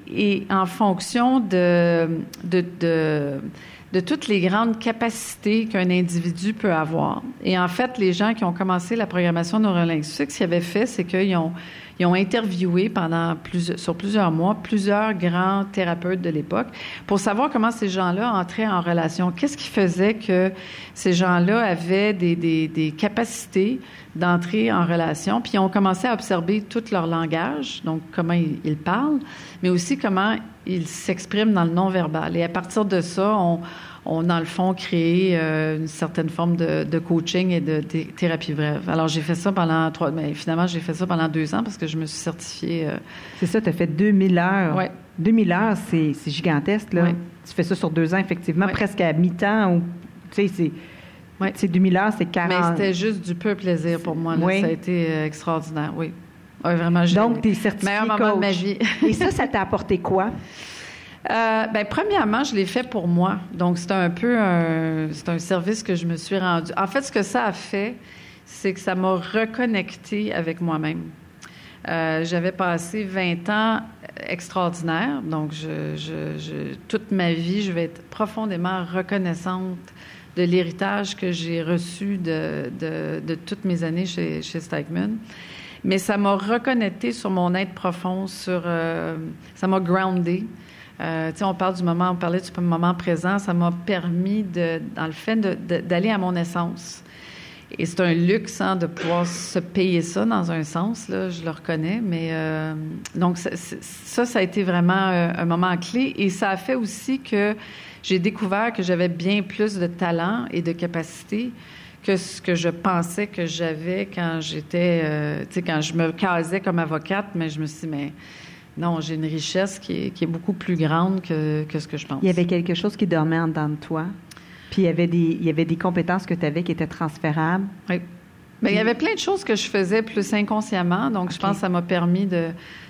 en fonction de, de, toutes les grandes capacités qu'un individu peut avoir. Et en fait, les gens qui ont commencé la programmation neurolinguistique, ce qu'ils avaient fait, c'est qu'ils ont, ils ont interviewé pendant plus, sur plusieurs mois plusieurs grands thérapeutes de l'époque pour savoir comment ces gens-là entraient en relation. Qu'est-ce qui faisait que ces gens-là avaient des, des, capacités d'entrer en relation, puis ils ont commencé à observer tout leur langage, donc comment ils parlent, mais aussi comment ils s'expriment dans le non-verbal. Et à partir de ça, on, on dans le fond, créé euh, une certaine forme de, de, coaching et de, de thérapie brève. Alors, j'ai fait ça pendant trois... Mais finalement, j'ai fait ça pendant deux ans parce que je me suis certifiée... Euh... C'est ça, tu as fait 2000 heures. Oui. 2000 heures, c'est gigantesque, là. Tu fais ça sur deux ans, effectivement, presque à mi-temps. Tu sais, c'est... Oui. C'est 2000 heures, c'est 40. Mais c'était juste du peu plaisir pour moi. Là. Oui. Ça a été euh, extraordinaire, oui. Oui, vraiment. j'ai- Donc, t'es certifié Meilleur moment de ma coach. vie. Et ça, ça t'a apporté quoi? Euh, ben, premièrement, je l'ai fait pour moi. Donc, c'est un peu un, c'est un service que je me suis rendu. En fait, ce que ça a fait, c'est que ça m'a reconnecté avec moi-même. Euh, j'avais passé 20 ans extraordinaires, donc toute ma vie, je vais être profondément reconnaissante de l'héritage que j'ai reçu de, toutes mes années chez, chez. Mais ça m'a reconnecté sur mon être profond, sur, euh, ça m'a groundé. Euh, on parle du moment, on parlait du moment présent, ça m'a permis, de, dans le fait d'aller à mon essence. Et c'est un luxe hein, de pouvoir se payer ça dans un sens, là, je le reconnais. Mais euh, donc ça, ça, a été vraiment euh, un moment clé. Et ça a fait aussi que j'ai découvert que j'avais bien plus de talent et de capacité que ce que je pensais que j'avais quand j'étais, tu sais, quand je me casais comme avocate. Mais je me suis dit, mais non, j'ai une richesse qui est, qui est beaucoup plus grande que, que ce que je pense. Il y avait quelque chose qui dormait en dedans de toi. Puis il y avait des, il y avait des compétences que tu avais qui étaient transférables. Oui. Ben, il y avait plein de choses que je faisais plus inconsciemment, donc je pense que ça m'a permis de,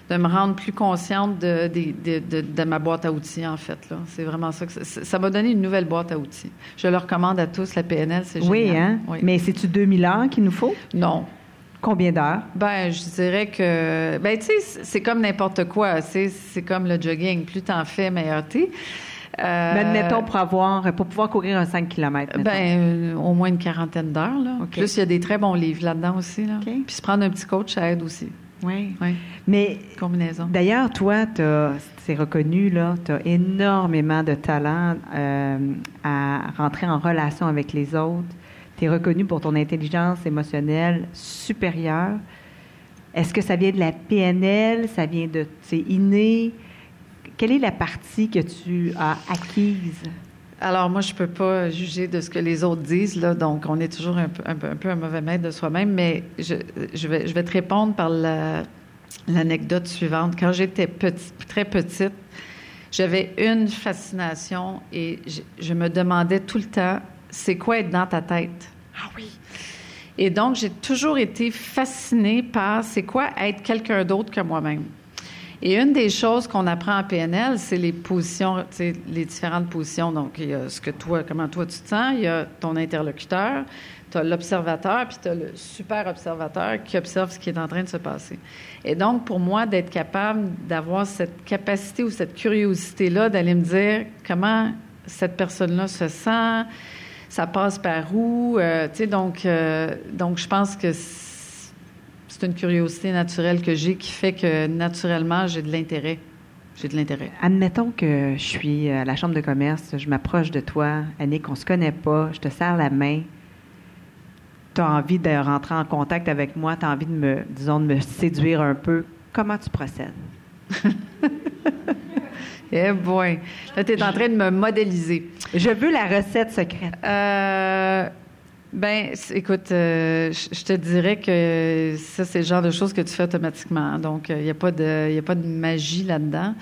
de me rendre plus consciente de, ma boîte à outils, en fait. là. C'est vraiment ça que ça- ça m'a donné une nouvelle boîte à outils. Je le recommande à tous, la PNL, c'est génial. Oui, hein? Oui. Mais c'est-tu 2000 heures qu'il nous faut? Non. Combien d'heures? Ben, je dirais que, ben, tu sais, c'est- comme n'importe quoi. C'est comme le jogging. Plus t'en fais, meilleur t'es. Euh, Mais admettons pour avoir, pour pouvoir courir un 5 km. Ben, euh, au moins une quarantaine d'heures. Là. Plus, il y a des très bons livres là-dedans aussi. Là. Puis se prendre un petit coach, ça aide aussi. oui. Oui, Mais combinaison. d'ailleurs, toi, t'as- c'est reconnu, là, tu as énormément de talent euh, à rentrer en relation avec les autres. Tu es reconnu pour ton intelligence émotionnelle supérieure. Est-ce que ça vient de la PNL? Ça vient de. C'est inné? Quelle est la partie que tu as acquise? Alors, moi, je peux pas juger de ce que les autres disent, là, donc on est toujours un peu un, peu- un mauvais maître de soi-même, mais je, je, vais, je vais te répondre par la- l'anecdote suivante. Quand j'étais petite, très petite, j'avais une fascination et je me demandais tout le temps, c'est quoi être dans ta tête? Ah oui! Et donc, j'ai toujours été fascinée par c'est quoi être quelqu'un d'autre que moi-même. Et une des choses qu'on apprend en PNL, c'est les positions, les différentes positions. Donc, il y a ce que toi, comment toi tu te sens, il y a ton interlocuteur, tu as l'observateur, puis tu as le super observateur qui observe ce qui est en train de se passer. Et donc, pour moi, d'être capable d'avoir cette capacité ou cette curiosité-là, d'aller me dire comment cette personne-là se sent, ça passe par où, euh, tu sais, donc, euh, donc je pense que c'est une curiosité naturelle que j'ai qui fait que naturellement, j'ai de l'intérêt. J'ai de l'intérêt. Admettons que je suis à la chambre de commerce, je m'approche de toi, Annick, on se connaît pas, je te serre la main. Tu as envie de rentrer en contact avec moi, tu as envie de me, disons, de me séduire un peu. Comment tu procèdes? Eh boy! Là, tu es en train de me modéliser. Je veux la recette secrète. Euh, ben, écoute, euh, je te dirais que ça, c'est le genre de choses que tu fais automatiquement. Donc, il n'y a, pas de- y a pas de magie là-dedans.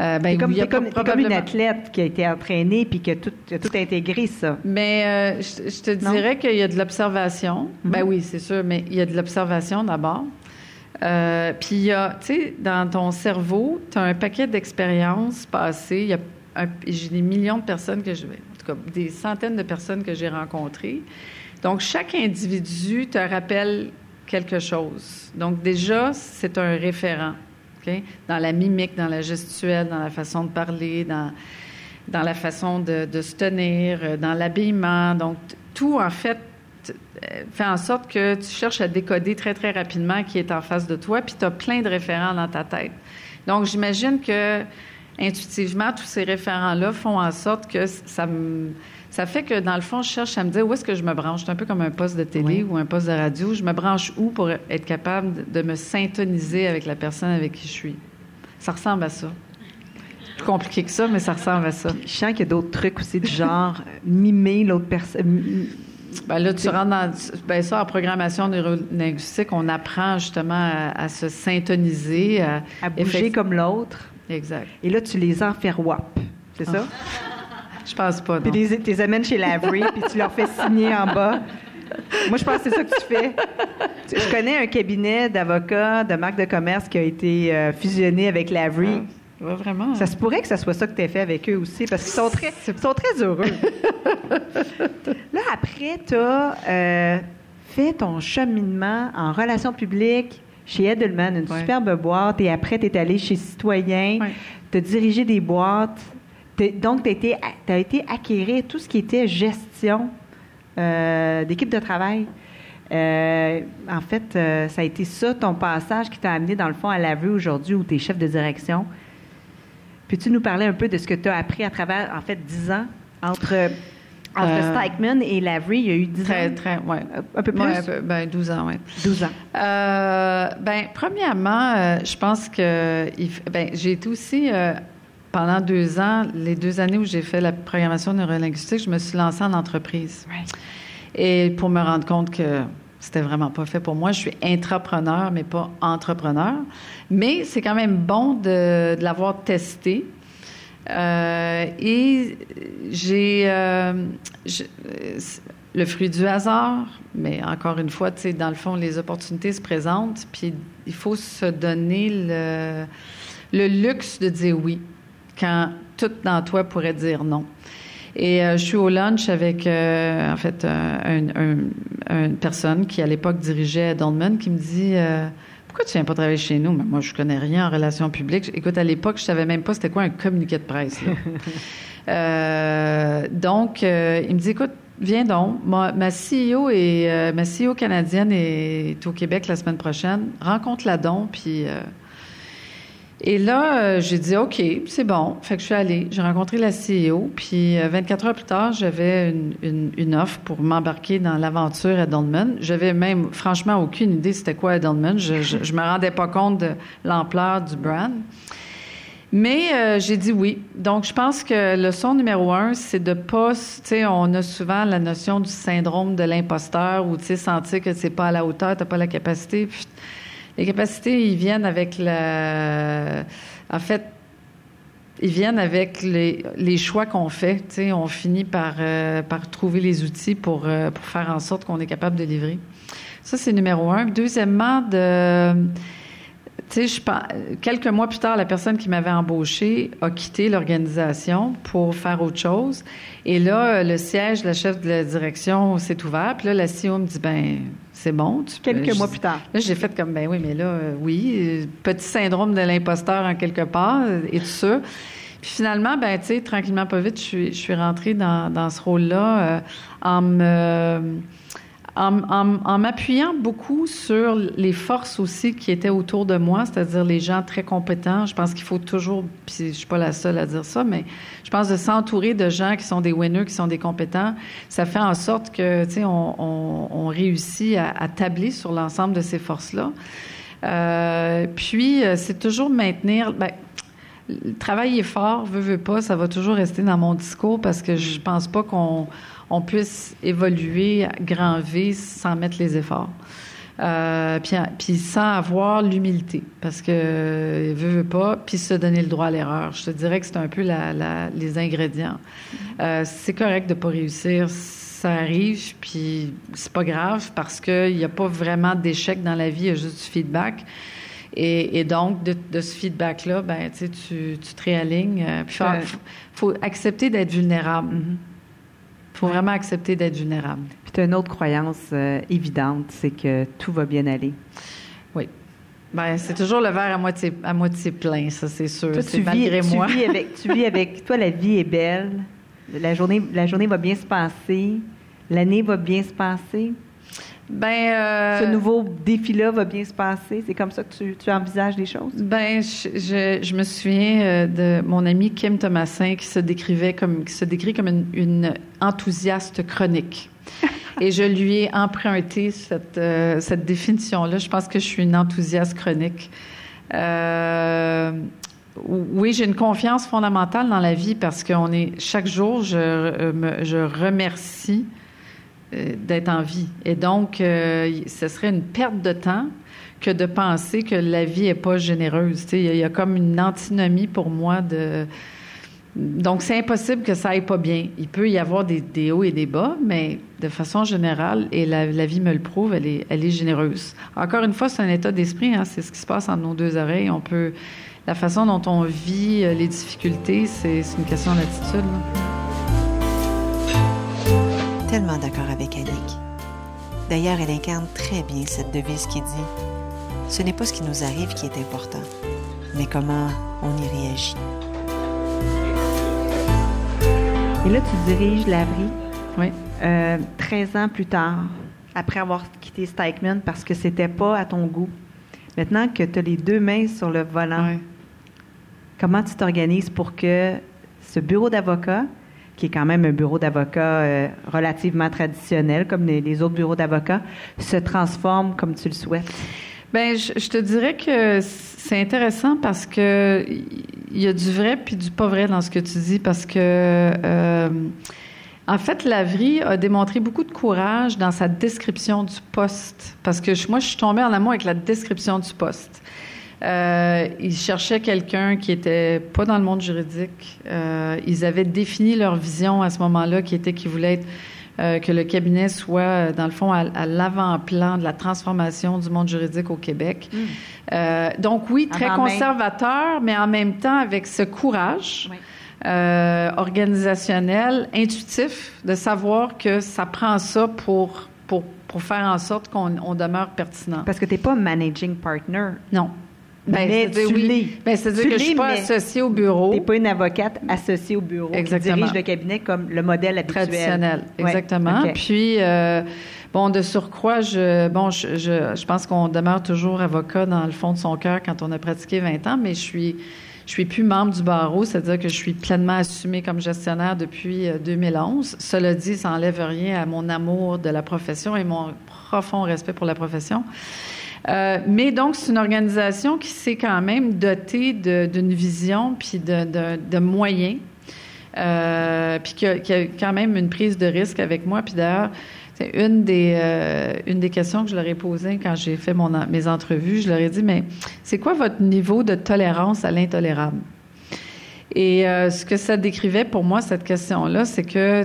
Euh, ben, T'es comme, oui, comme- comme une athlète qui a été entraînée puis qui a tout, a tout intégré ça. Mais euh, je, je te dirais qu'il y a de l'observation. Mhm. Ben oui, c'est sûr, mais il y a de l'observation d'abord. Euh, puis tu sais, dans ton cerveau, tu as un paquet d'expériences passées. Il y a j'ai des millions de personnes que je, en tout cas, des centaines de personnes que j'ai rencontrées. Donc chaque individu te rappelle quelque chose. Donc déjà, c'est un référent. OK? Dans la mimique, dans la gestuelle, dans la façon de parler, dans dans la façon de, se tenir, euh, dans l'habillement. Donc, tout, en fait, fait en sorte que tu cherches à décoder très, très rapidement qui est en face de toi, puis tu as plein de référents dans ta tête. Donc, j'imagine que intuitivement, tous ces référents-là font en sorte que ça me... Ça fait que, dans le fond, je cherche à me dire où est-ce que je me branche. C'est un peu comme un poste de télé Oui. ou un poste de radio. Je me branche où pour être capable de- me syntoniser avec la personne avec qui je suis. Ça ressemble à ça. Plus compliqué que ça, mais ça ressemble à ça. Je sens qu'il y a d'autres trucs aussi du genre euh, mimer l'autre personne. Ben là, tu rentres dans ben ça en programmation neurolinguistique, on apprend justement à, à se syntoniser, à, à bouger comme l'autre. exact. Et là, tu les enferwapes. C'est ça? Je pense pas. Puis Non. les, tu les amènes chez Lavery, puis tu leur fais signer en bas. Moi, je pense que c'est ça que tu fais. Je connais un cabinet d'avocats de marque de commerce qui a été euh, fusionné avec Lavery. Ouais, vraiment. Ça se pourrait que ça soit ça que tu as fait avec eux aussi, parce qu'ils sont très, sont très heureux. Là, après, tu as fait ton cheminement en relations publiques chez Edelman, une Ouais. superbe boîte, et après, tu es allé chez Citoyen, Ouais. tu as dirigé des boîtes. T'es- donc, tu as été acquérir tout ce qui était gestion euh, d'équipe de travail. Euh, en fait, euh, ça a été ça, ton passage, qui t'a amené, dans le fond, à la vue aujourd'hui, où tu es chef de direction. Peux-tu nous parler un peu de ce que tu as appris à travers, en fait, 10 ans entre, entre Euh, Stikeman et Lavery? Il y a eu 10 Très, ans? très, ouais. Un peu plus? Ouais, un peu- ben, 12 ans, oui. 12 ans. Euh, ben, premièrement, euh, je pense que ben, j'ai été aussi euh, pendant deux ans, les deux années où j'ai fait la programmation neurolinguistique, je me suis lancée en entreprise. Et pour me rendre compte que c'était vraiment pas fait pour moi, je suis intrapreneur, mais pas entrepreneur. Mais c'est quand même bon de, l'avoir testé. Euh, et j'ai euh, euh, le fruit du hasard, mais encore une fois, dans le fond, les opportunités se présentent, puis il faut se donner le, le luxe de dire oui quand tout dans toi pourrait dire non. Et euh, je suis au lunch avec, euh, en fait, un- un- un- une personne qui, à l'époque, dirigeait Dolman, qui me dit euh, Pourquoi tu viens pas travailler chez nous Mais Moi, je connais rien en relations publiques. Écoute, à l'époque, je savais même pas c'était quoi un communiqué de presse. là. Euh, donc, euh, il me dit Écoute, viens donc. Ma, ma CEO et euh, ma CEO canadienne est au Québec la semaine prochaine. Rencontre-la donc, puis. Euh, et là, euh, j'ai dit OK, c'est bon. Fait que je suis allée, j'ai rencontré la CEO, puis euh, 24 heures plus tard, j'avais une, offre pour m'embarquer dans l'aventure à Dolman. J'avais même, franchement, aucune idée c'était quoi à. Je, je, me rendais pas compte de l'ampleur du brand. Mais euh, j'ai dit oui. Donc, je pense que leçon numéro un, c'est de pas, tu sais, on a souvent la notion du syndrome de l'imposteur ou, tu sais, sentir que c'est pas à la hauteur, t'as pas la capacité. Puis, les capacités, ils viennent avec la... En fait, ils viennent avec les, choix qu'on fait. Tu sais, on finit par, euh, par trouver les outils pour, euh, pour faire en sorte qu'on est capable de livrer. Ça, c'est numéro un. Deuxièmement, de... Tu sais, quelques mois plus tard, la personne qui m'avait embauché a quitté l'organisation pour faire autre chose. Et là, le siège de la chef de la direction s'est ouvert. Puis là, la CEO me dit, ben, c'est bon. Tu peux- Quelques je- mois plus tard. Là, j'ai fait comme, ben oui, mais là, euh, oui, euh, petit syndrome de l'imposteur en quelque part euh, et tout ça. Puis finalement, ben, tu sais, tranquillement, pas vite, je suis, je suis rentrée dans, dans ce rôle-là en me. En, m'appuyant beaucoup sur les forces aussi qui étaient autour de moi, c'est-à-dire les gens très compétents. Je pense qu'il faut toujours, puis je suis pas la seule à dire ça, mais je pense de s'entourer de gens qui sont des winners, qui sont des compétents, ça fait en sorte que, tu sais, on, réussit à, tabler sur l'ensemble de ces forces-là. Euh, puis, euh, c'est toujours maintenir. Ben, le travail est fort, veut, veut pas, ça va toujours rester dans mon discours parce que je pense pas qu'on on puisse évoluer grand V sans mettre les efforts. Euh, puis, puis sans avoir l'humilité, parce que euh, veut, veut pas, puis se donner le droit à l'erreur. Je te dirais que c'est un peu la, la- les ingrédients. Euh, c'est correct de pas réussir, ça arrive, puis c'est pas grave parce qu'il n'y a pas vraiment d'échec dans la vie, il y a juste du feedback. Et, et donc, de, de ce feedback-là, ben, tu te réalignes. euh, puis, faut, faut accepter d'être vulnérable. Faut vraiment accepter d'être vulnérable. Puis tu as une autre croyance euh, évidente, c'est que tout va bien aller. Oui. Ben, c'est toujours le verre à moitié, à moitié plein, ça, c'est sûr. Toi, tu vis, malgré tu moi. vis avec, tu vis avec, toi, la vie est belle. La journée, la journée va bien se passer. L'année va bien se passer. Ben, euh, Ce nouveau défi-là va bien se passer. C'est comme ça que tu, tu envisages les choses? Ben, je, je, je me souviens euh, de mon ami Kim Thomasin qui se décrivait comme, qui se décrit comme une, une enthousiaste chronique. Et je lui ai emprunté cette, euh, cette définition-là. Je pense que je suis une enthousiaste chronique. Euh, oui, j'ai une confiance fondamentale dans la vie parce qu'on est chaque jour, je, je remercie d'être en vie. Et donc, euh, ce serait une perte de temps que de penser que la vie est pas généreuse. Il y, a- comme une antinomie pour moi de Donc, c'est impossible que ça aille pas bien. Il peut y avoir des, hauts et des bas, mais de façon générale, et la, vie me le prouve, elle est, elle est généreuse. Encore une fois, c'est un état d'esprit. Hein, c'est ce qui se passe entre nos deux oreilles. On peut, la façon dont on vit les difficultés, c'est une question d'attitude. Tellement d'accord avec Annick. D'ailleurs, elle incarne très bien cette devise qui dit Ce n'est pas ce qui nous arrive qui est important, mais comment on y réagit. Et là, tu diriges l'abri. Oui. Euh, 13 ans plus tard, après avoir quitté Stikeman parce que c'était pas à ton goût. Maintenant que tu as les deux mains sur le volant, Oui. comment tu t'organises pour que ce bureau d'avocat, qui est quand même un bureau d'avocat euh, relativement traditionnel, comme les, autres bureaux d'avocats, se transforme comme tu le souhaites? Ben, je, te dirais que c'est intéressant parce que il y a du vrai puis du pas vrai dans ce que tu dis parce que euh, en fait, Lavry a démontré beaucoup de courage dans sa description du poste parce que moi, je suis tombée en amour avec la description du poste. Euh, ils cherchaient quelqu'un qui était pas dans le monde juridique. Euh, ils avaient défini leur vision à ce moment-là, qui était qu'ils voulaient être euh, que le cabinet soit, dans le fond, à, à l'avant-plan de la transformation du monde juridique au Québec. Euh, donc oui, très Avant même. conservateur, mais en même temps avec ce courage Oui. organisationnel, intuitif, de savoir que ça prend ça pour, pour, pour faire en sorte qu'on on demeure pertinent. Parce que tu n'es pas managing partner. Non. Ben, Mais tu oui. l'es. Ben, c'est-à-dire que je suis pas associée au bureau. Tu n'es pas une avocate associée au bureau Exactement. qui dirige le cabinet comme le modèle habituel. traditionnel, Ouais, exactement. ok. Puis, euh, bon, de surcroît, je, bon, je, je, je pense qu'on demeure toujours avocat dans le fond de son cœur quand on a pratiqué 20 ans, mais je suis, je suis plus membre du barreau, c'est-à-dire que je suis pleinement assumée comme gestionnaire depuis euh, 2011. Cela dit, ça n'enlève rien à mon amour de la profession et mon profond respect pour la profession. Euh, mais donc, c'est une organisation qui s'est quand même dotée d'une vision puis de, de, moyens, euh, puis qui a, quand même une prise de risque avec moi. Puis d'ailleurs, une des, euh, une des questions que je leur ai posées quand j'ai fait mon, mes entrevues. Je leur ai dit, mais c'est quoi votre niveau de tolérance à l'intolérable? Et ce que ça décrivait pour moi, cette question-là, c'est que,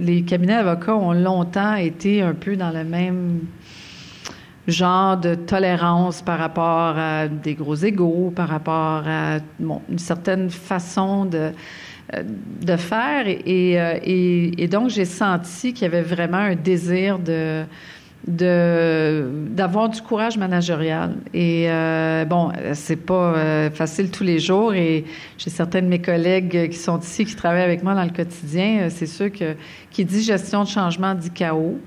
les cabinets d'avocats ont longtemps été un peu dans le même genre de tolérance par rapport à des gros égaux, par rapport à bon, une certaine façon de, euh, de faire. Et, euh, et- et donc, j'ai senti qu'il y avait vraiment un désir de d'avoir du courage managérial. Et euh, bon c'est pas euh, facile tous les jours. Et j'ai certains de mes collègues qui sont ici qui travaillent avec moi dans le quotidien c'est sûr que qui dit gestion de changement dit chaos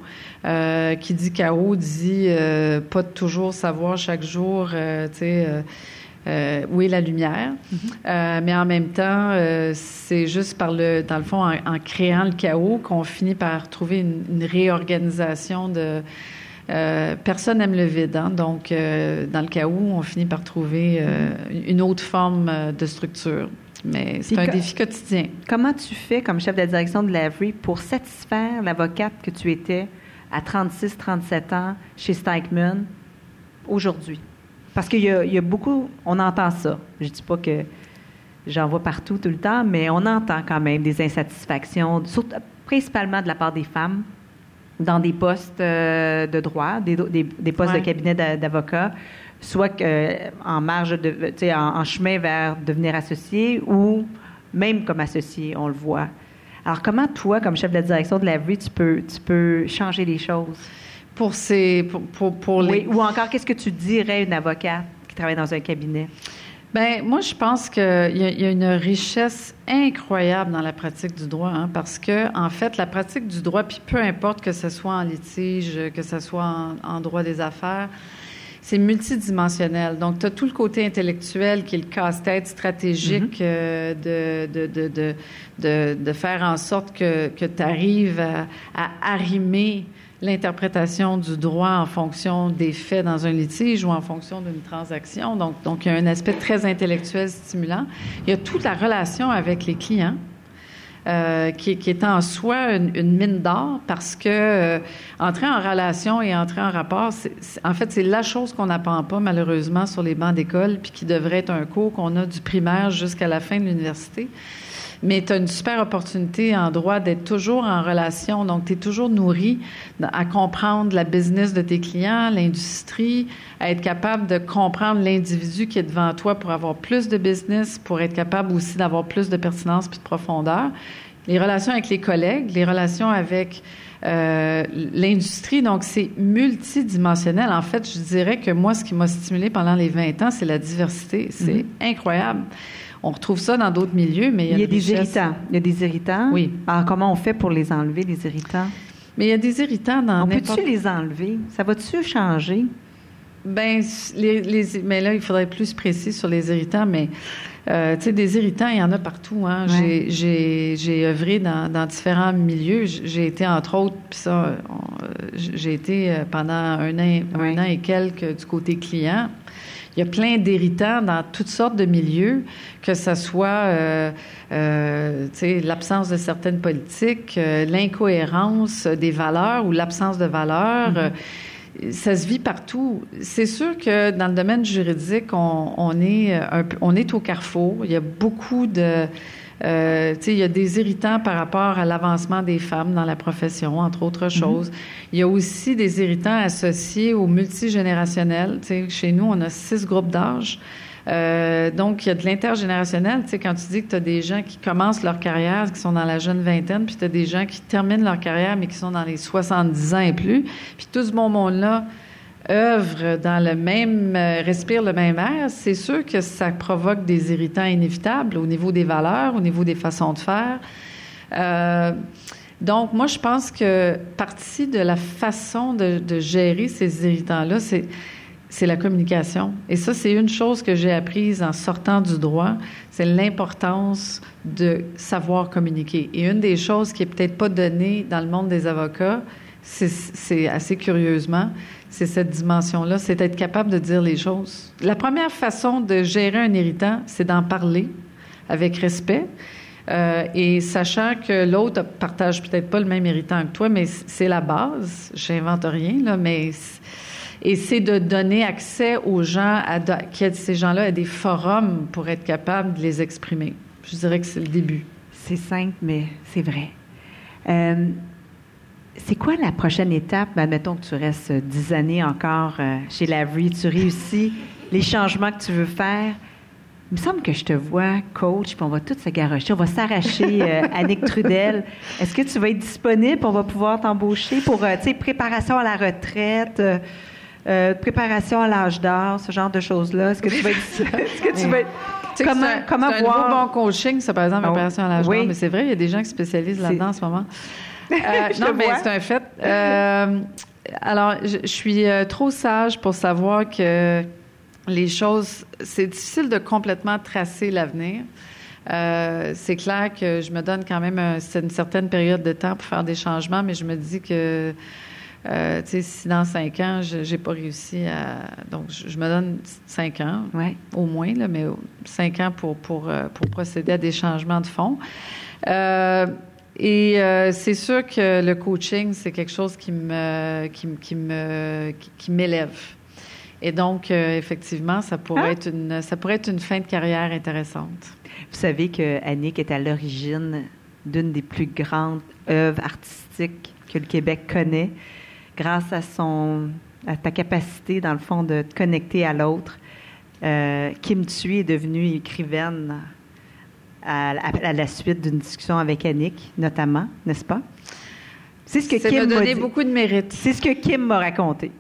euh, qui dit chaos dit euh, pas toujours savoir chaque jour euh, tu sais euh, où est la lumière. Euh, mais en même temps, euh, c'est juste par le, dans le fond, en, en créant le chaos qu'on finit par trouver une, une réorganisation de. Personne n'aime le vide, hein? donc dans le chaos, on finit par trouver une autre forme de structure. Mais c'est un défi quotidien. Comment tu fais comme chef de la direction de l'Avery pour satisfaire l'avocate que tu étais à 36-37 ans chez Stikeman aujourd'hui? Parce qu'il y, a- il y a beaucoup, on entend ça. Je dis pas que j'en vois partout tout le temps, mais on entend quand même des insatisfactions, surtout- principalement de la part des femmes, dans des postes euh, de droit, des, des- des postes Ouais. de cabinet d'a- d'avocat, soit euh, en marge de, en, en chemin vers devenir associé ou même comme associé, on le voit. Alors, comment toi, comme chef de la direction de la vie, tu peux, tu peux changer les choses? Pour ces, pour, pour, pour les, Oui, ou encore, qu'est-ce que tu dirais à une avocate qui travaille dans un cabinet? Ben moi, je pense qu'il y, y a une richesse incroyable dans la pratique du droit, hein, parce que en fait, la pratique du droit, puis peu importe que ce soit en litige, que ce soit en, en droit des affaires, c'est multidimensionnel. Donc, tu as tout le côté intellectuel qui est le casse-tête stratégique euh, de, de, de, de, de, de faire en sorte que, que tu arrives à, à arrimer l'interprétation du droit en fonction des faits dans un litige ou en fonction d'une transaction. Donc, donc, il y a un aspect très intellectuel stimulant. Il y a toute la relation avec les clients. Euh, qui, est en soi une, une mine d'or parce que euh, entrer en relation et entrer en rapport, c'est- en fait, c'est la chose qu'on n'apprend pas malheureusement sur les bancs d'école, puis qui devrait être un cours qu'on a du primaire jusqu'à la fin de l'université. Mais tu as une super opportunité en droit d'être toujours en relation. Donc, tu es toujours nourri à comprendre la business de tes clients, l'industrie, à être capable de comprendre l'individu qui est devant toi pour avoir plus de business, pour être capable aussi d'avoir plus de pertinence puis de profondeur. Les relations avec les collègues, les relations avec euh, l'industrie, donc c'est multidimensionnel. En fait, je dirais que moi, ce qui m'a stimulé pendant les 20 ans, c'est la diversité. C'est mm-hmm. incroyable. On retrouve ça dans d'autres milieux, mais il y a, il y a des irritants. Il y a des irritants? Oui. Alors, comment on fait pour les enlever, les irritants? Mais il y a des irritants dans On peut-tu les enlever? Ça va-tu changer? Ben, les, mais là, il faudrait être plus précis sur les irritants, mais euh, tu sais, des irritants, il y en a partout. Hein. J'ai œuvré dans, dans, différents milieux. J'ai été, entre autres, puis ça, j'ai été euh, pendant un an, un an et quelques du côté client. Il y a plein d'irritants dans toutes sortes de milieux, que ce soit euh, euh, l'absence de certaines politiques, euh, l'incohérence des valeurs ou l'absence de valeurs. Mm-hmm. ça se vit partout. C'est sûr que dans le domaine juridique, on, on est, on est au carrefour. Il y a beaucoup de euh, il y a des irritants par rapport à l'avancement des femmes dans la profession, entre autres mhm. choses. Il y a aussi des irritants associés au multigénérationnel. Chez nous, on a six groupes d'âge. Euh, donc, il y a de l'intergénérationnel. Tu sais, quand tu dis que tu as des gens qui commencent leur carrière, qui sont dans la jeune vingtaine, puis tu as des gens qui terminent leur carrière, mais qui sont dans les 70 ans et plus, puis tout ce bon monde-là œuvre dans le même, euh, respire le même air, c'est sûr que ça provoque des irritants inévitables au niveau des valeurs, au niveau des façons de faire. Euh, donc, moi, je pense que partie de la façon de, de gérer ces irritants-là, c'est c'est la communication. Et ça, c'est une chose que j'ai apprise en sortant du droit, c'est l'importance de savoir communiquer. Et une des choses qui est peut-être pas donnée dans le monde des avocats, c'est assez curieusement, c'est cette dimension-là, c'est d'être capable de dire les choses. La première façon de gérer un irritant, c'est d'en parler avec respect. Euh, et sachant que l'autre partage peut-être pas le même irritant que toi, mais c'est la base. J'invente rien là, mais et c'est de donner accès aux gens, à, ces gens-là, à des forums pour être capable de les exprimer. Je dirais que c'est le début. C'est simple, mais c'est vrai. Euh, c'est quoi la prochaine étape? Admettons que tu restes dix années encore euh, chez Lavery, tu réussis les changements que tu veux faire. Il me semble que je te vois coach, puis on va tout se garocher, on va s'arracher euh, Annick Trudel. Est-ce que tu vas être disponible? On va pouvoir t'embaucher pour, euh, tu sais, préparation à la retraite, préparation à l'âge d'or, ce genre de choses-là. Est-ce que tu vas être... Est-ce que tu vas être comment, comment un voir... bon coaching, ça, par exemple, oh, préparation à l'âge d'or. Mais c'est vrai, il y a des gens qui spécialisent là-dedans en ce moment. Euh, non, mais c'est un fait. Euh, alors, je, suis euh, trop sage pour savoir que les choses, c'est difficile de complètement tracer l'avenir. c'est clair que je me donne quand même une certaine période de temps pour faire des changements, mais je me dis que tu sais, si dans cinq ans, je n'ai pas réussi à... Donc, je, me donne cinq ans, au moins, là, mais cinq ans pour, pour, pour procéder à des changements de fond. Et euh, c'est sûr que le coaching, c'est quelque chose qui me, qui, qui me, qui, m'élève. Et donc, euh, effectivement, ça pourrait ah! être une, ça pourrait être une fin de carrière intéressante. Vous savez que Annick est à l'origine d'une des plus grandes œuvres artistiques que le Québec connaît, grâce à son, à ta capacité, dans le fond, de te connecter à l'autre. Euh, Kim Thuy est devenue écrivaine à, la suite d'une discussion avec Annick, notamment, n'est-ce pas? C'est ce que ça Kim m'a donné beaucoup de mérite. C'est ce que Kim m'a raconté.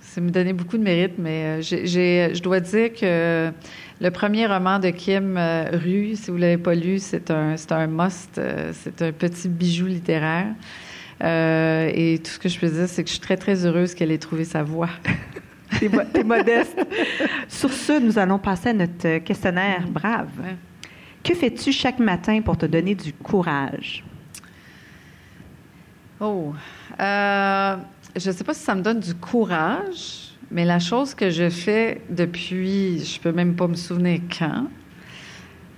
Ça me donnait beaucoup de mérite, mais euh, j'ai, je dois dire que le premier roman de Kim, euh, Rue, si vous l'avez pas lu, c'est un, c'est un must, euh, c'est un petit bijou littéraire. et tout ce que je peux dire, c'est que je suis très, très heureuse qu'elle ait trouvé sa voie. T'es, modeste. Sur ce, nous allons passer à notre questionnaire brave. Que fais-tu chaque matin pour te donner du courage? Oh, euh, je ne sais pas si ça me donne du courage, mais la chose que je fais depuis, je peux même pas me souvenir quand.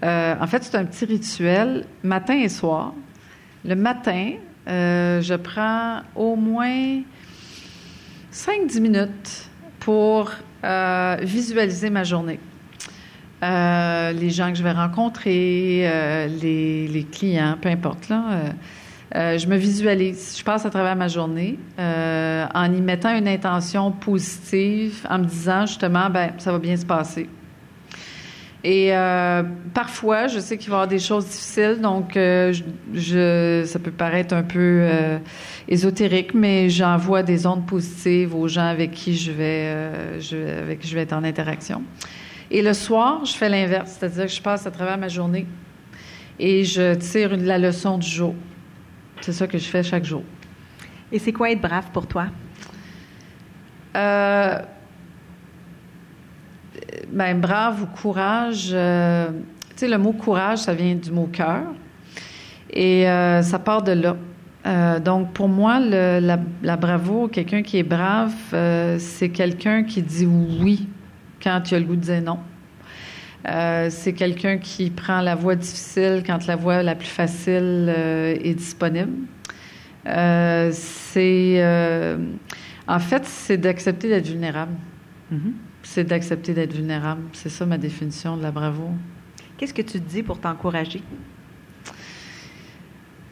Euh, en fait, c'est un petit rituel, matin et soir. Le matin, euh, je prends au moins 5-10 minutes pour visualiser ma journée. Euh, les gens que je vais rencontrer, euh, les, clients, peu importe. Là, euh, je me visualise. Je passe à travers ma journée en y mettant une intention positive, en me disant justement, ben ça va bien se passer. Et parfois, je sais qu'il va y avoir des choses difficiles, donc ça peut paraître un peu ésotérique, mais j'envoie des ondes positives aux gens avec qui je vais, avec qui je vais être en interaction. Et le soir, je fais l'inverse, c'est-à-dire que je passe à travers ma journée et je tire la leçon du jour. C'est ça que je fais chaque jour. Et c'est quoi être brave pour toi? Euh, ben, brave ou courage, euh, tu sais, le mot courage, ça vient du mot cœur. Et euh, ça part de là. Euh, donc, pour moi, le, la, la, bravoure, quelqu'un qui est brave, c'est quelqu'un qui dit oui quand tu as le goût de dire non. Euh, c'est quelqu'un qui prend la voie difficile quand la voie la plus facile euh, est disponible. Euh, c'est en fait, c'est d'accepter d'être vulnérable. Mm-hmm. C'est d'accepter d'être vulnérable. C'est ça ma définition de la bravoure. Qu'est-ce que tu te dis pour t'encourager?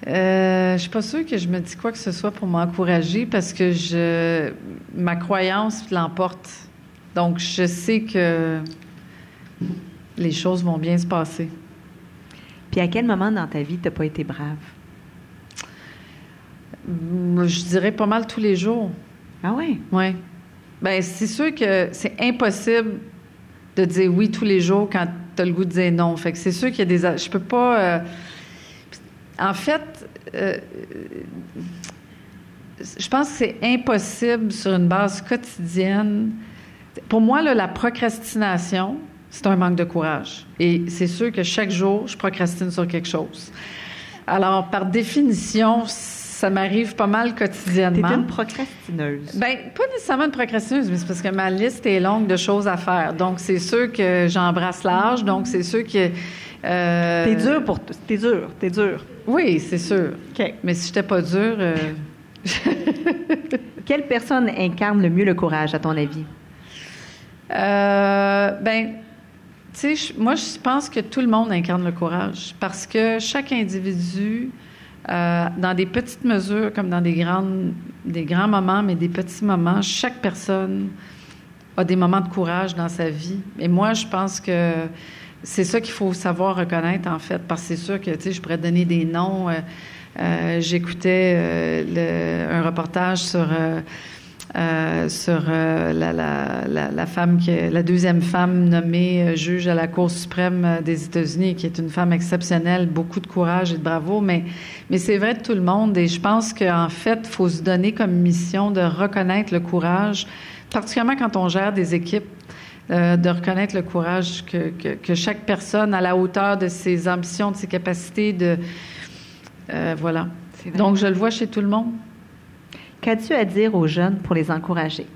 Euh, je suis pas sûre que je me dis quoi que ce soit pour m'encourager parce que je ma croyance l'emporte. Donc, je sais que les choses vont bien se passer. Puis, à quel moment dans ta vie tu n'as pas été brave? Je dirais pas mal tous les jours. Ah oui? Oui. Bien, c'est sûr que c'est impossible de dire oui tous les jours quand tu as le goût de dire non. Fait que c'est sûr qu'il y a des. Je peux pas. Euh, en fait, euh, je pense que c'est impossible sur une base quotidienne pour moi, la procrastination, c'est un manque de courage. Et c'est sûr que chaque jour, je procrastine sur quelque chose. Alors, par définition, ça m'arrive pas mal quotidiennement. T'es une procrastineuse. Ben, pas nécessairement une procrastineuse, mais c'est parce que ma liste est longue de choses à faire. Donc, c'est sûr que j'embrasse large. Donc, c'est sûr que. Euh... T'es dur pour. T'es dur. T'es dur. Oui, c'est sûr. OK. Mais si j'étais pas dur. Euh, Quelle personne incarne le mieux le courage, à ton avis? Euh, ben, tu sais, moi, je pense que tout le monde incarne le courage parce que chaque individu, euh, dans des petites mesures comme dans des, grandes, des grands moments, mais des petits moments, chaque personne a des moments de courage dans sa vie. Et moi, je pense que c'est ça qu'il faut savoir reconnaître, en fait, parce que c'est sûr que, tu sais, je pourrais donner des noms. Euh, j'écoutais un reportage sur euh, sur euh, la, la, la, femme qui est la deuxième femme nommée euh, juge à la Cour suprême des États-Unis, qui est une femme exceptionnelle, beaucoup de courage et de bravo, mais, mais c'est vrai de tout le monde et je pense qu'en fait, il faut se donner comme mission de reconnaître le courage, particulièrement quand on gère des équipes. de reconnaître le courage que, que, que, chaque personne à la hauteur de ses ambitions, de ses capacités, de voilà. Donc je le vois chez tout le monde. Qu'as-tu à dire aux jeunes pour les encourager?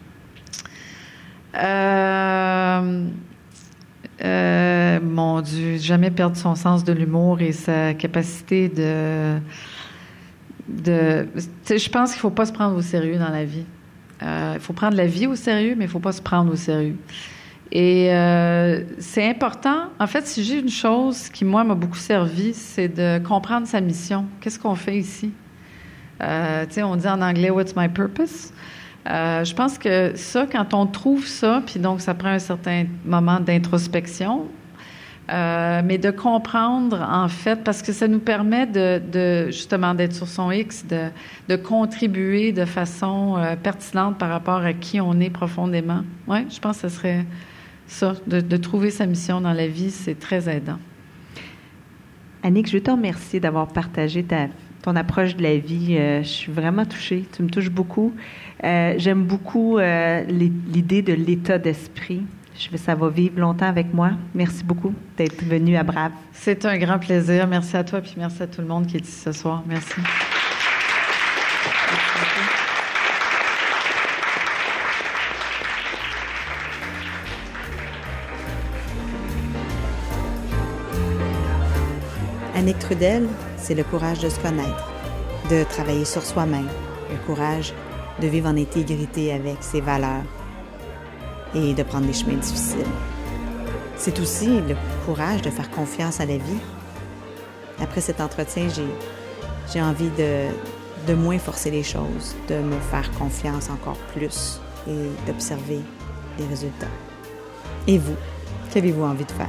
Euh, euh, mon Dieu, jamais perdre son sens de l'humour et sa capacité de. je pense qu'il ne faut pas se prendre au sérieux dans la vie. Euh, il faut prendre la vie au sérieux, mais il ne faut pas se prendre au sérieux. Et c'est important. En fait, si j'ai une chose qui, moi, m'a beaucoup servi, c'est de comprendre sa mission. Qu'est-ce qu'on fait ici? Euh, on dit en anglais What's my purpose? Euh, je pense que ça, quand on trouve ça, puis donc ça prend un certain moment d'introspection, euh, mais de comprendre en fait, parce que ça nous permet de, justement d'être sur son X, de, contribuer de façon pertinente par rapport à qui on est profondément. Oui, je pense que ce serait ça, de, de trouver sa mission dans la vie, c'est très aidant. Annick, je te remercier d'avoir partagé ta ton approche de la vie. Euh, je suis vraiment touchée. Tu me touches beaucoup. Euh, j'aime beaucoup euh, l'idée de l'état d'esprit. Je, ça va vivre longtemps avec moi. Merci beaucoup d'être venu à Brave. C'est un grand plaisir. Merci à toi, puis merci à tout le monde qui est ici ce soir. Merci. Annick Trudel, c'est le courage de se connaître, de travailler sur soi-même, le courage de vivre en intégrité avec ses valeurs et de prendre des chemins difficiles. C'est aussi le courage de faire confiance à la vie. Après cet entretien, j'ai envie de, de moins forcer les choses, de me faire confiance encore plus et d'observer les résultats. Et vous, qu'avez-vous envie de faire?